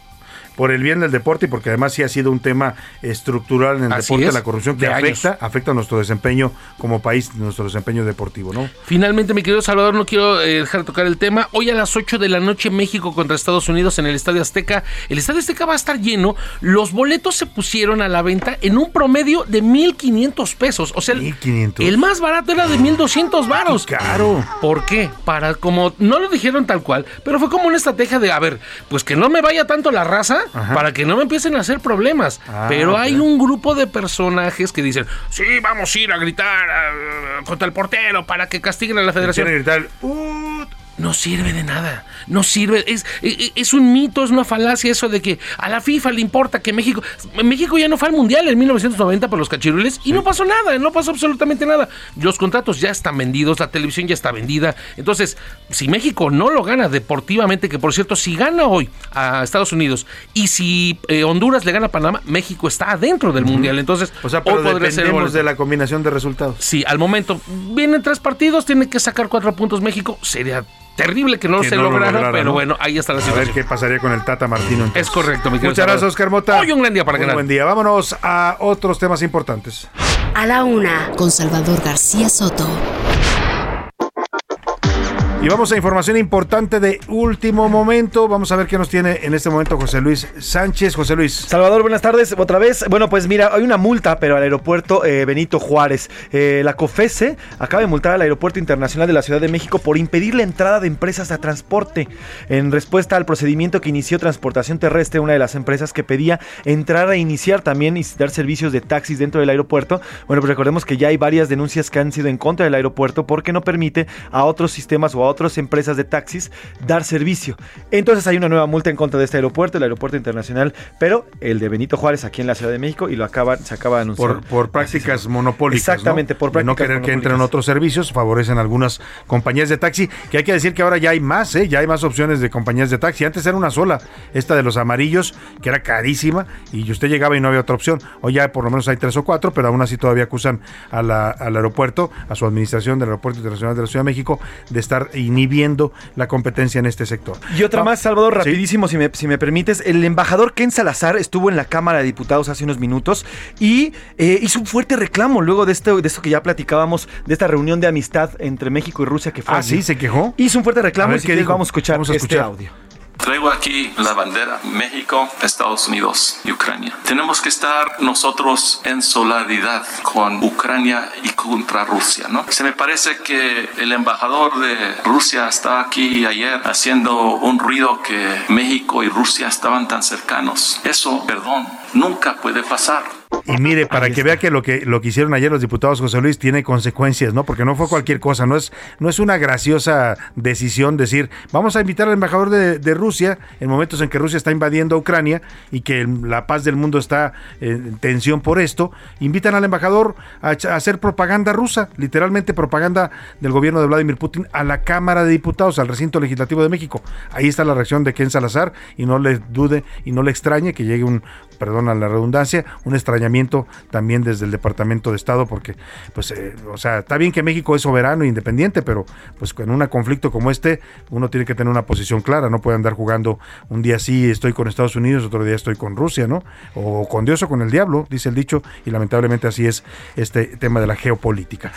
Por el bien del deporte y porque además sí ha sido un tema estructural en el Así deporte, es, la corrupción que años. afecta, afecta nuestro desempeño como país, nuestro desempeño deportivo, ¿no? Finalmente, mi querido Salvador, no quiero eh, dejar de tocar el tema. Hoy a las 8 de la noche, México contra Estados Unidos en el Estadio Azteca. El Estadio Azteca va a estar lleno. Los boletos se pusieron a la venta en un promedio de 1.500 pesos. O sea, el- 1,500. el más barato era de 1.200 varos. Caro. ¿Por qué? Para como, no lo dijeron tal cual, pero fue como una estrategia de, a ver, pues que no me vaya tanto la raza Ajá. para que no me empiecen a hacer problemas. Ah, pero hay un grupo de personajes que dicen, sí, vamos a ir a gritar contra el portero para que castiguen a la federación. Quieren gritar, No sirve de nada. No sirve. Es, es, es un mito, es una falacia eso de que a la FIFA le importa que México. México ya no fue al mundial en 1990 por los cachirules y no pasó nada, no pasó absolutamente nada. Los contratos ya están vendidos, la televisión ya está vendida. Entonces, si México no lo gana deportivamente, que por cierto, si gana hoy a Estados Unidos y si eh, Honduras le gana a Panamá, México está adentro del mundial. Entonces, O sea, pero ser de la combinación de resultados. Sí, al momento vienen tres partidos, tiene que sacar cuatro puntos México. Sería terrible que no Que se no lo lograra, lograra, pero ¿no? bueno, ahí está la A ver situación. qué pasaría con el Tata Martino. entonces. Es correcto, mi querido Muchas gracias. Oscar Mota. Hoy un gran día para ganar. buen día. Vámonos a otros temas importantes. A la una, con Salvador García Soto. Y vamos a información importante de último momento. Vamos a ver qué nos tiene en este momento José Luis Sánchez. José Luis. Salvador, buenas tardes. Otra vez. Bueno, pues mira, hay una multa, pero al aeropuerto eh, Benito Juárez. Eh, la COFESE acaba de multar al Aeropuerto Internacional de la Ciudad de México por impedir la entrada de empresas de transporte. En respuesta al procedimiento que inició Transportación Terrestre, una de las empresas que pedía entrar a iniciar también y dar servicios de taxis dentro del aeropuerto. Bueno, pues recordemos que ya hay varias denuncias que han sido en contra del aeropuerto porque no permite a otros sistemas o a otras empresas de taxis dar servicio. Entonces hay una nueva multa en contra de este aeropuerto, el aeropuerto internacional, pero el de Benito Juárez aquí en la Ciudad de México y lo acaban, se acaba de anunciar. Por, por prácticas monopólicas. Exactamente, ¿no? por De no prácticas querer que entren otros servicios, favorecen algunas compañías de taxi. Que hay que decir que ahora ya hay más, ¿eh? ya hay más opciones de compañías de taxi. Antes era una sola, esta de los amarillos, que era carísima, y usted llegaba y no había otra opción. Hoy ya por lo menos hay tres o cuatro, pero aún así todavía acusan a la- al aeropuerto, a su administración del Aeropuerto Internacional de la Ciudad de México, de estar inhibiendo la competencia en este sector. Y otra más, Salvador, Sí. rapidísimo, si, me, si me permites. El embajador Ken Salazar estuvo en la Cámara de Diputados hace unos minutos y eh, hizo un fuerte reclamo luego de esto, de esto que ya platicábamos, de esta reunión de amistad entre México y Rusia que fue. Ah, allí. sí, se quejó. Hizo un fuerte reclamo y si vamos a escuchar, Vamos a este escuchar. audio. Traigo aquí la bandera México, Estados Unidos y Ucrania. Tenemos que estar nosotros en solidaridad con Ucrania y contra Rusia, ¿no? Se me parece que el embajador de Rusia estaba aquí ayer haciendo un ruido que México y Rusia estaban tan cercanos. Eso, perdón, nunca puede pasar. Y mire, para que vea que lo que lo que hicieron ayer los diputados José Luis tiene consecuencias, ¿no? Porque no fue cualquier cosa, no es no es una graciosa decisión decir, vamos a invitar al embajador de, Rusia en momentos en que Rusia está invadiendo a Ucrania y que la paz del mundo está en tensión por esto, invitan al embajador a, a hacer propaganda rusa, literalmente propaganda del gobierno de Vladimir Putin a la Cámara de Diputados, al recinto legislativo de México. Ahí está la reacción de Ken Salazar y no le dude y no le extrañe que llegue un, perdón a la redundancia, un extrañamiento también desde el Departamento de Estado, porque, pues, eh, o sea, está bien que México es soberano e independiente, pero, pues, en un conflicto como este, uno tiene que tener una posición clara, no puede andar jugando un día sí estoy con Estados Unidos, otro día estoy con Rusia, ¿no? O con Dios o con el diablo, dice el dicho, y lamentablemente así es este tema de la geopolítica.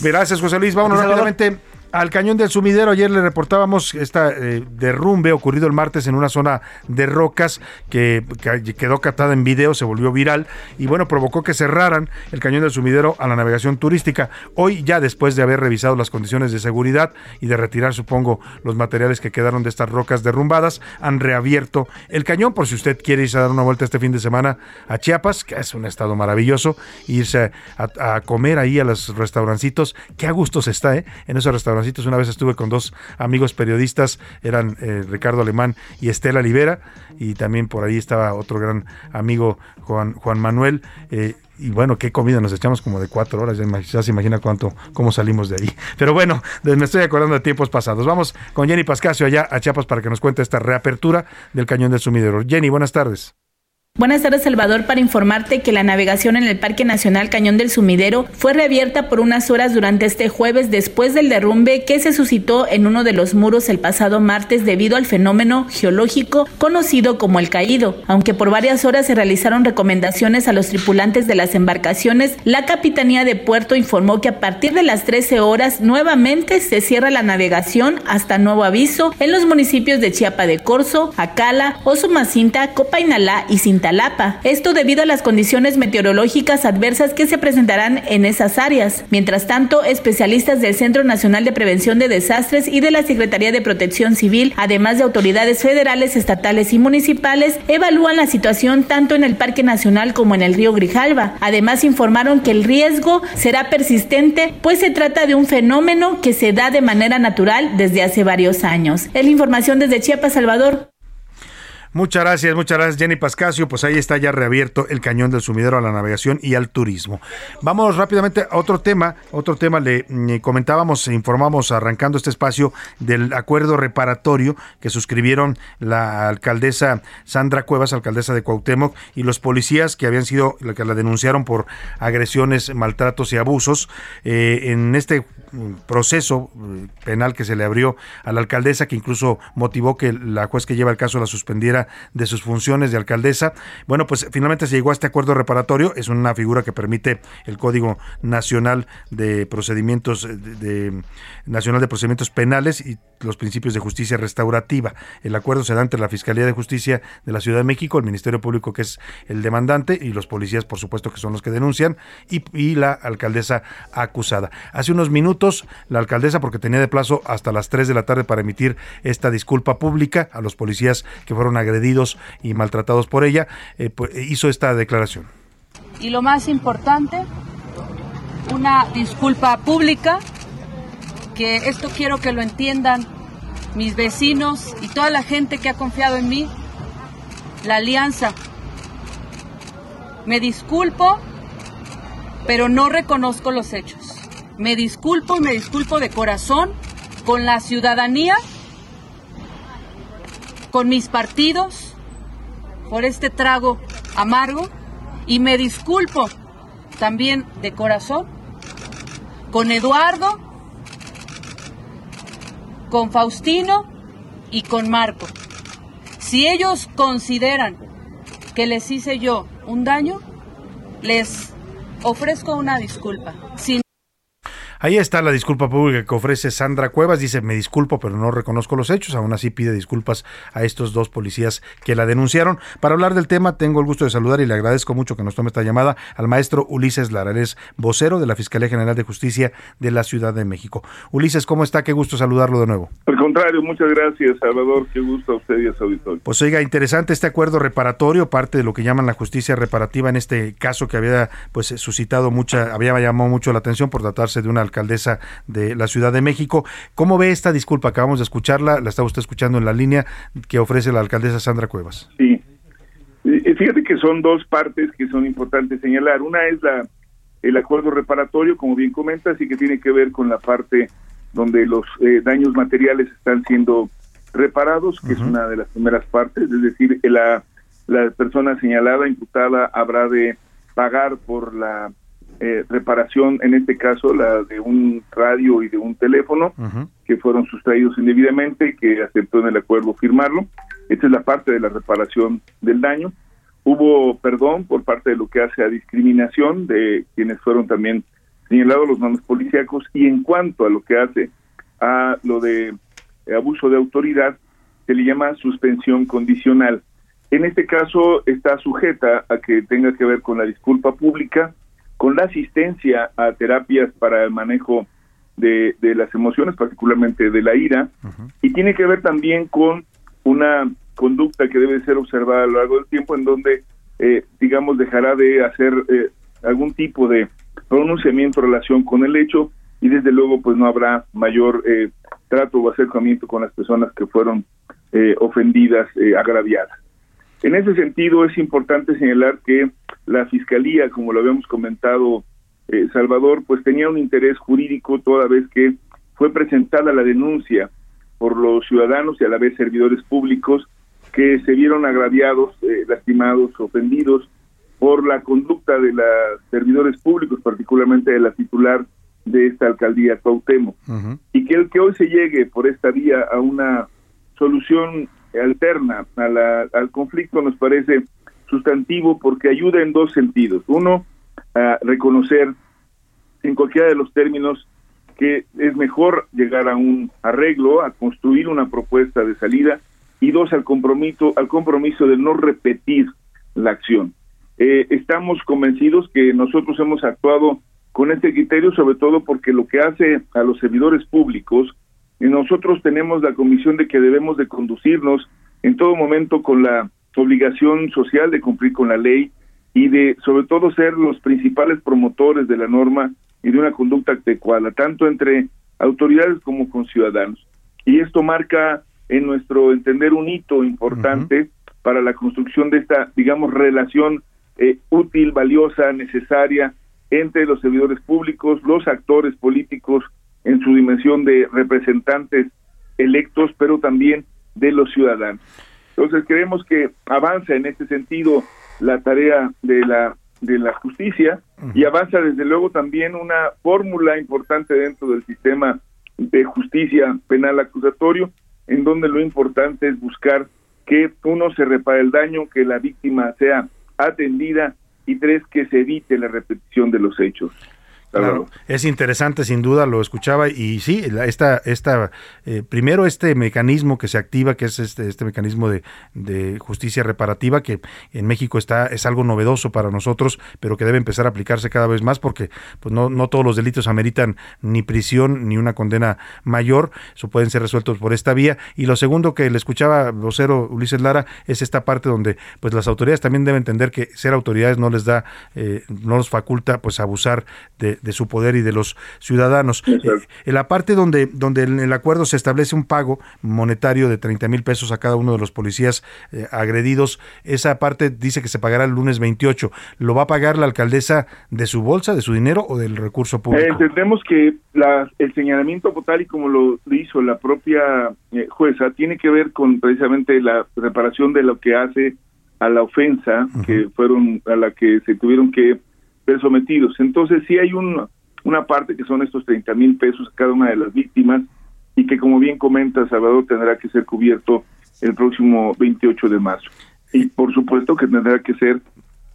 Gracias, José Luis. Vámonos rápidamente al cañón del sumidero. Ayer le reportábamos este derrumbe ocurrido el martes en una zona de rocas que, que quedó catada en video, se volvió viral y bueno, provocó que cerraran el cañón del sumidero a la navegación turística. Hoy ya después de haber revisado las condiciones de seguridad y de retirar, supongo, los materiales que quedaron de estas rocas derrumbadas, han reabierto el cañón por si usted quiere irse a dar una vuelta este fin de semana a Chiapas, que es un estado maravilloso, irse a, comer ahí a los restaurancitos. Qué a gusto se está, ¿eh? En esos Una vez estuve con dos amigos periodistas, eran eh, Ricardo Alemán y Estela Libera, y también por ahí estaba otro gran amigo, Juan, Juan Manuel. eh, y bueno, qué comida, nos echamos como de cuatro horas, ya, se imagina cuánto, cómo salimos de ahí. Pero bueno, me estoy acordando de tiempos pasados. Vamos con Jenny Pascasio allá a Chiapas para que nos cuente esta reapertura del cañón del sumidero. Jenny, buenas tardes. Buenas tardes, Salvador, para informarte que la navegación en el Parque Nacional Cañón del Sumidero fue reabierta por unas horas durante este jueves después del derrumbe que se suscitó en uno de los muros el pasado martes debido al fenómeno geológico conocido como el caído. Aunque por varias horas se realizaron recomendaciones a los tripulantes de las embarcaciones, la Capitanía de Puerto informó que a partir de las 13 horas nuevamente se cierra la navegación hasta nuevo aviso en los municipios de Chiapa de Corzo, Acala, Osumacinta, Copainalá y Esto debido a las condiciones meteorológicas adversas que se presentarán en esas áreas. Mientras tanto, especialistas del Centro Nacional de Prevención de Desastres y de la Secretaría de Protección Civil, además de autoridades federales, estatales y municipales, evalúan la situación tanto en el Parque Nacional como en el río Grijalva. Además, informaron que el riesgo será persistente, pues se trata de un fenómeno que se da de manera natural desde hace varios años. Es la información desde Chiapas, Salvador. Muchas gracias, muchas gracias Jenny Pascasio. Pues ahí está ya reabierto el cañón del sumidero a la navegación y al turismo. Vamos rápidamente a otro tema. Otro tema le mm, comentábamos, e informamos arrancando este espacio del acuerdo reparatorio que suscribieron la alcaldesa Sandra Cuevas, alcaldesa de Cuauhtémoc, y los policías que habían sido, que la denunciaron por agresiones, maltratos y abusos. Eh, en este proceso mm, penal que se le abrió a la alcaldesa, que incluso motivó que la juez que lleva el caso la suspendiera de sus funciones de alcaldesa. Bueno, pues finalmente se llegó a este acuerdo reparatorio. Es una figura que permite el Código Nacional de Procedimientos eh, de, Nacional de Procedimientos Penales y los principios de justicia restaurativa. El acuerdo se da entre la Fiscalía de Justicia de la Ciudad de México, el Ministerio Público que es el demandante y los policías, por supuesto, que son los que denuncian y la alcaldesa acusada. Hace unos minutos la alcaldesa, porque tenía de plazo hasta las 3 de la tarde para emitir esta disculpa pública a los policías que fueron agredidos y maltratados por ella, eh, pues, hizo esta declaración. Y lo más importante, una disculpa pública, que esto quiero que lo entiendan mis vecinos y toda la gente que ha confiado en mí, la alianza. Me disculpo, pero no reconozco los hechos. Me disculpo y me disculpo de corazón con la ciudadanía con mis partidos por este trago amargo y me disculpo también de corazón con Eduardo, con Faustino y con Marco. Si ellos consideran que les hice yo un daño, les ofrezco una disculpa. Sin Ahí está la disculpa pública que ofrece Sandra Cuevas. Dice, me disculpo, pero no reconozco los hechos. Aún así pide disculpas a estos dos policías que la denunciaron. Para hablar del tema, tengo el gusto de saludar y le agradezco mucho que nos tome esta llamada al maestro Ulises Larares, vocero de la Fiscalía General de Justicia de la Ciudad de México. Ulises, ¿cómo está? Qué gusto saludarlo de nuevo. Al contrario, muchas gracias, Salvador. Qué gusto a usted y a su auditorio. Pues oiga, interesante este acuerdo reparatorio, parte de lo que llaman la justicia reparativa en este caso que había pues suscitado mucha, había llamado mucho la atención por tratarse de una alcaldesa de la Ciudad de México. ¿Cómo ve esta disculpa? Acabamos de escucharla, la está usted escuchando en la línea que ofrece la alcaldesa Sandra Cuevas. Sí. Fíjate que son dos partes que son importantes señalar. Una es la el acuerdo reparatorio, como bien comentas, y que tiene que ver con la parte donde los eh, daños materiales están siendo reparados, que es una de las primeras partes, es decir, la, la persona señalada, imputada, habrá de pagar por la eh, reparación, en este caso la de un radio y de un teléfono, que fueron sustraídos indebidamente, que aceptó en el acuerdo firmarlo. Esta es la parte de la reparación del daño. Hubo perdón por parte de lo que hace a discriminación de quienes fueron también señalados los nombres policíacos y en cuanto a lo que hace a lo de abuso de autoridad, se le llama suspensión condicional. En este caso está sujeta a que tenga que ver con la disculpa pública, con la asistencia a terapias para el manejo de, de las emociones, particularmente de la ira, y tiene que ver también con una conducta que debe ser observada a lo largo del tiempo en donde, eh, digamos, dejará de hacer eh, algún tipo de pronunciamiento en relación con el hecho y desde luego pues no habrá mayor eh, trato o acercamiento con las personas que fueron eh, ofendidas, eh, agraviadas. En ese sentido es importante señalar que la Fiscalía, como lo habíamos comentado, eh, Salvador, pues tenía un interés jurídico toda vez que fue presentada la denuncia por los ciudadanos y a la vez servidores públicos que se vieron agraviados, eh, lastimados, ofendidos por la conducta de los servidores públicos, particularmente de la titular de esta alcaldía Cuauhtémoc. Y que el que hoy se llegue por esta vía a una solución alterna a la- al conflicto nos parece sustantivo porque ayuda en dos sentidos. Uno, a reconocer en cualquiera de los términos que es mejor llegar a un arreglo, a construir una propuesta de salida y dos al compromiso al compromiso de no repetir la acción. Eh, estamos convencidos que nosotros hemos actuado con este criterio, sobre todo porque lo que hace a los servidores públicos, y nosotros tenemos la convicción de que debemos de conducirnos en todo momento con la obligación social de cumplir con la ley y de sobre todo ser los principales promotores de la norma y de una conducta adecuada, tanto entre autoridades como con ciudadanos. Y esto marca, en nuestro entender, un hito importante para la construcción de esta, digamos, relación eh, útil, valiosa, necesaria entre los servidores públicos, los actores políticos en su dimensión de representantes electos, pero también de los ciudadanos. Entonces creemos que avanza en este sentido la tarea de la de la justicia y avanza desde luego también una fórmula importante dentro del sistema de justicia penal acusatorio, en donde lo importante es buscar que uno se repare el daño, que la víctima sea atendida y tres que se evite la repetición de los hechos. Claro, es interesante sin duda, lo escuchaba y sí, esta, esta, eh, primero este mecanismo que se activa, que es este, este mecanismo de, de justicia reparativa, que en México está, es algo novedoso para nosotros, pero que debe empezar a aplicarse cada vez más porque pues no, no todos los delitos ameritan ni prisión ni una condena mayor, eso pueden ser resueltos por esta vía. Y lo segundo que le escuchaba vocero Ulises Lara es esta parte donde pues las autoridades también deben entender que ser autoridades no les da, eh, no los faculta pues abusar de, de su poder y de los ciudadanos. Eh, en la parte donde, donde en el acuerdo se establece un pago monetario de 30 mil pesos a cada uno de los policías eh, agredidos, esa parte dice que se pagará el lunes 28. ¿Lo va a pagar la alcaldesa de su bolsa, de su dinero o del recurso Eh, público? entendemos que la- el señalamiento tal y como lo hizo la propia eh, jueza tiene que ver con precisamente la reparación de lo que hace a la ofensa que fueron a la que se tuvieron que ver sometidos. Entonces sí hay un, una parte que son estos 30 mil pesos a cada una de las víctimas y que como bien comenta Salvador tendrá que ser cubierto el próximo 28 de marzo. Y por supuesto que tendrá que ser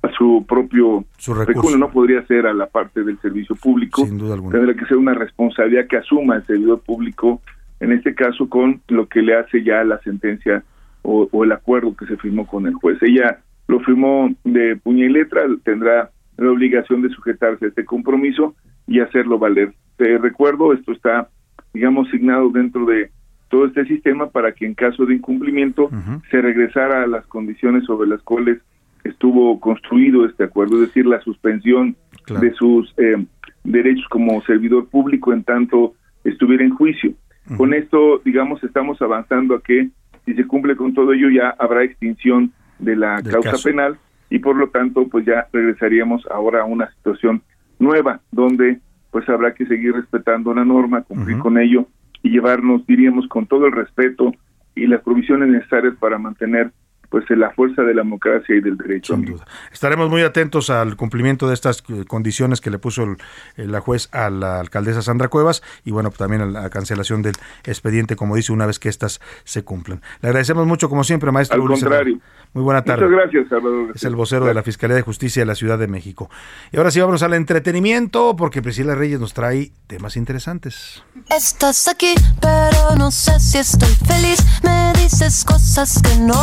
a su propio Su recurso. recurso, no podría ser a la parte del servicio público, Sin duda alguna. tendrá que ser una responsabilidad que asuma el servidor público, en este caso con lo que le hace ya la sentencia o, o el acuerdo que se firmó con el juez. Ella lo firmó de puña y letra, tendrá la obligación de sujetarse a este compromiso y hacerlo valer. Te recuerdo, esto está, digamos, signado dentro de todo este sistema para que en caso de incumplimiento se regresara a las condiciones sobre las cuales estuvo construido este acuerdo, es decir, la suspensión de sus eh, derechos como servidor público en tanto estuviera en juicio. Con esto, digamos, estamos avanzando a que si se cumple con todo ello ya habrá extinción de la Del causa caso. penal y por lo tanto pues ya regresaríamos ahora a una situación nueva donde pues habrá que seguir respetando la norma, cumplir con ello y llevarnos, diríamos, con todo el respeto y las provisiones necesarias para mantener pues la fuerza de la democracia y del derecho. amigo. Estaremos muy atentos al cumplimiento de estas eh, condiciones que le puso el- eh, la juez a la alcaldesa Sandra Cuevas y bueno, también a la cancelación del expediente, como dice, una vez que estas se cumplan. Le agradecemos mucho, como siempre, maestro. Al Ulises contrario. Muy buena tarde. Muchas gracias, Salvador. Es el vocero de la Fiscalía de Justicia de la Ciudad de México. Y ahora sí vamos al entretenimiento, porque Priscila Reyes nos trae temas interesantes. Estás aquí, pero no sé si estoy feliz. Me dices cosas que no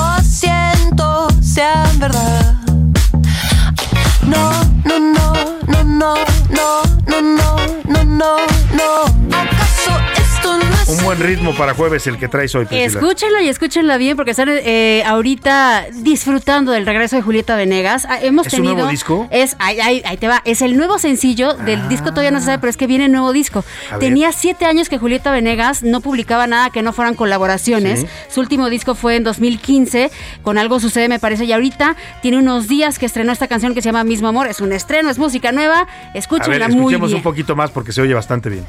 siento sean verdad. No, no, no, no, no, no, no, no, no, no, no. Un buen ritmo para jueves el que traes hoy, Priscila. Escúchenla y escúchenla bien porque están eh, ahorita disfrutando del regreso de Julieta Venegas. Ah, hemos ¿Es un tenido nuevo disco? Es ahí, ahí- ahí te va. Es el nuevo sencillo del disco todavía no se sabe, pero es que viene nuevo disco. A ver. Tenía siete años que Julieta Venegas no publicaba nada que no fueran colaboraciones. Sí. Su último disco fue en 2015 con algo sucede me parece y ahorita tiene unos días que estrenó esta canción que se llama Mismo Amor. Es un estreno, es música nueva. A ver, Escúchenla muy escuchemos bien. un poquito más porque se oye bastante bien.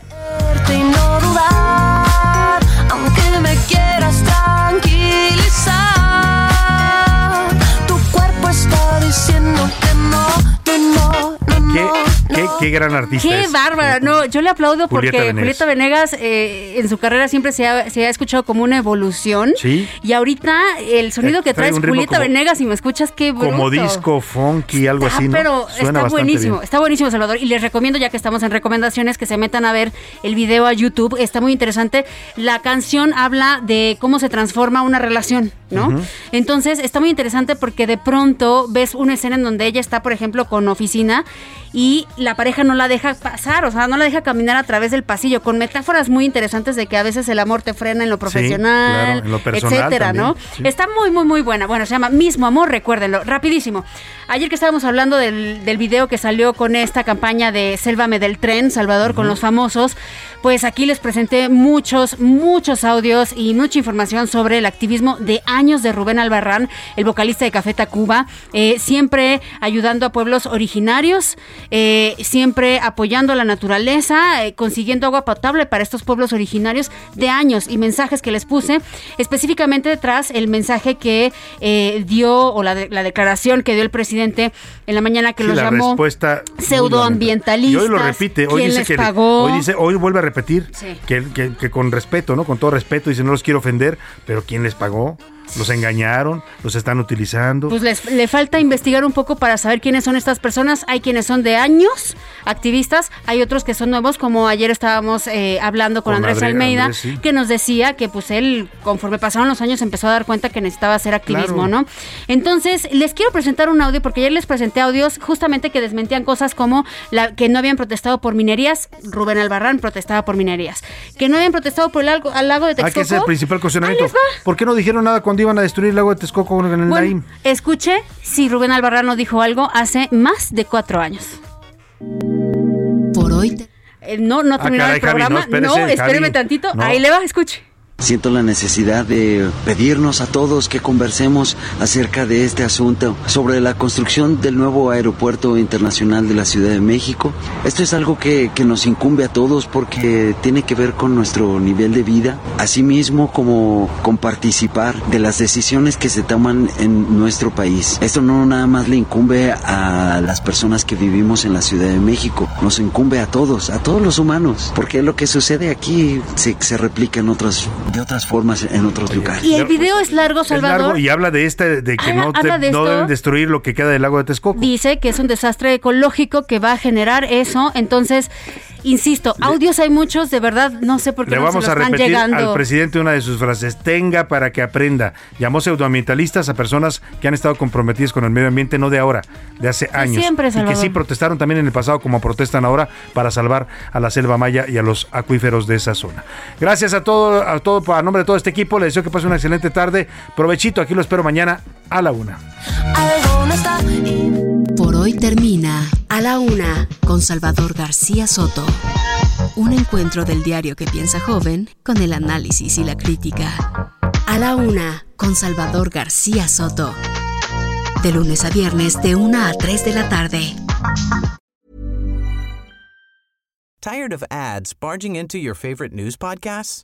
¿Qué? Qué gran artista Qué es. bárbara. No, yo le aplaudo porque Julieta Venegas. Julieta Venegas eh, en su carrera siempre se ha, se ha escuchado como una evolución. Sí. Y ahorita el sonido Eh, que trae traes Julieta como- Venegas y me escuchas qué bruto. Como disco, funky, algo así, ¿no? pero Suena está buenísimo, bien. está buenísimo Salvador y les recomiendo ya que estamos en recomendaciones que se metan a ver el video a YouTube, está muy interesante. La canción habla de cómo se transforma una relación, ¿no? Entonces está muy interesante porque de pronto ves una escena en donde ella está, por ejemplo, con oficina y la pareja no la deja pasar, o sea, no la deja caminar a través del pasillo, con metáforas muy interesantes de que a veces el amor te frena en lo profesional, claro, en lo personal etcétera, también, ¿no? sí. Está muy, muy, muy buena. Bueno, se llama Mismo Amor, recuérdenlo. Rapidísimo. Ayer que estábamos hablando del, del video que salió con esta campaña de Sélvame del Tren, Salvador, con los famosos, pues aquí les presenté muchos, muchos audios y mucha información sobre el activismo de años de Rubén Albarrán, el vocalista de Café Tacuba, eh, siempre ayudando a pueblos originarios, eh, siempre apoyando la naturaleza, eh, consiguiendo agua potable para estos pueblos originarios de años y mensajes que les puse, específicamente tras el mensaje que eh, dio o la, de- la declaración que dio el presidente en la mañana que Sí, los la llamó pseudoambientalistas. Y hoy lo repite, hoy ¿Quién dice que pagó? hoy dice, hoy vuelve a repetir Sí. que, que- que con respeto, ¿no? Con todo respeto, dice, no los quiero ofender, pero ¿quién les pagó? Los engañaron, los están utilizando. Pues les, le falta investigar un poco para saber quiénes son estas personas. Hay quienes son de años, activistas, hay otros que son nuevos, como ayer estábamos eh, hablando con, Con Andrés Almeida, Andrés, sí. que nos decía que pues él, conforme pasaron los años, empezó a dar cuenta que necesitaba hacer activismo, Claro. ¿no? Entonces, les quiero presentar un audio, porque ayer les presenté audios justamente que desmentían cosas como la, que no habían protestado por minerías, Rubén Albarrán protestaba por minerías, que no habían protestado por el lago, al lago de Ah, Texcoco. que ese es el principal cuestionamiento. ¿Por qué no dijeron nada cuando iban a destruir el lago de Texcoco con el Bueno, Naim? escuche si Rubén Albarrán dijo algo hace más de cuatro años. Por hoy Eh, no, no ha Ah, terminado caray, el Javi, programa. no, espérese, no, espéreme Javi. tantito. No. Ahí le va, escuche. Siento la necesidad de pedirnos a todos que conversemos acerca de este asunto, sobre la construcción del nuevo aeropuerto internacional de la Ciudad de México. Esto es algo que, que nos incumbe a todos porque tiene que ver con nuestro nivel de vida, asimismo como con participar de las decisiones que se toman en nuestro país. Esto no nada más le incumbe a las personas que vivimos en la Ciudad de México, nos incumbe a todos, a todos los humanos, porque lo que sucede aquí se, se replica en otras, de otras formas en otros lugares. Y el video es largo, Es Salvador. largo y habla de este, de que Habla- no, habla te- de no esto. deben destruir lo que queda del lago de Texcoco. Dice que es un desastre ecológico que va a generar eso. Entonces, insisto, audios hay muchos, de verdad, no sé por qué Le no vamos se a están repetir llegando. al presidente una de sus frases, tenga para que aprenda. Llamó pseudoambientalistas a personas que han estado comprometidas con el medio ambiente, no de ahora, de hace años. siempre, y que Salvador. sí protestaron también en el pasado como protestan ahora para salvar a la selva maya y a los acuíferos de esa zona. Gracias a todo, a todo, a nombre de todo este equipo, le deseo que pase una excelente tarde. Provechito, aquí lo espero mañana a la una. Por hoy termina A la Una con Salvador García Soto. Un encuentro del diario que piensa joven con el análisis y la crítica. A la Una con Salvador García Soto. De lunes a viernes de 1 a 3 de la tarde. Tired of ads barging into your favorite news podcasts?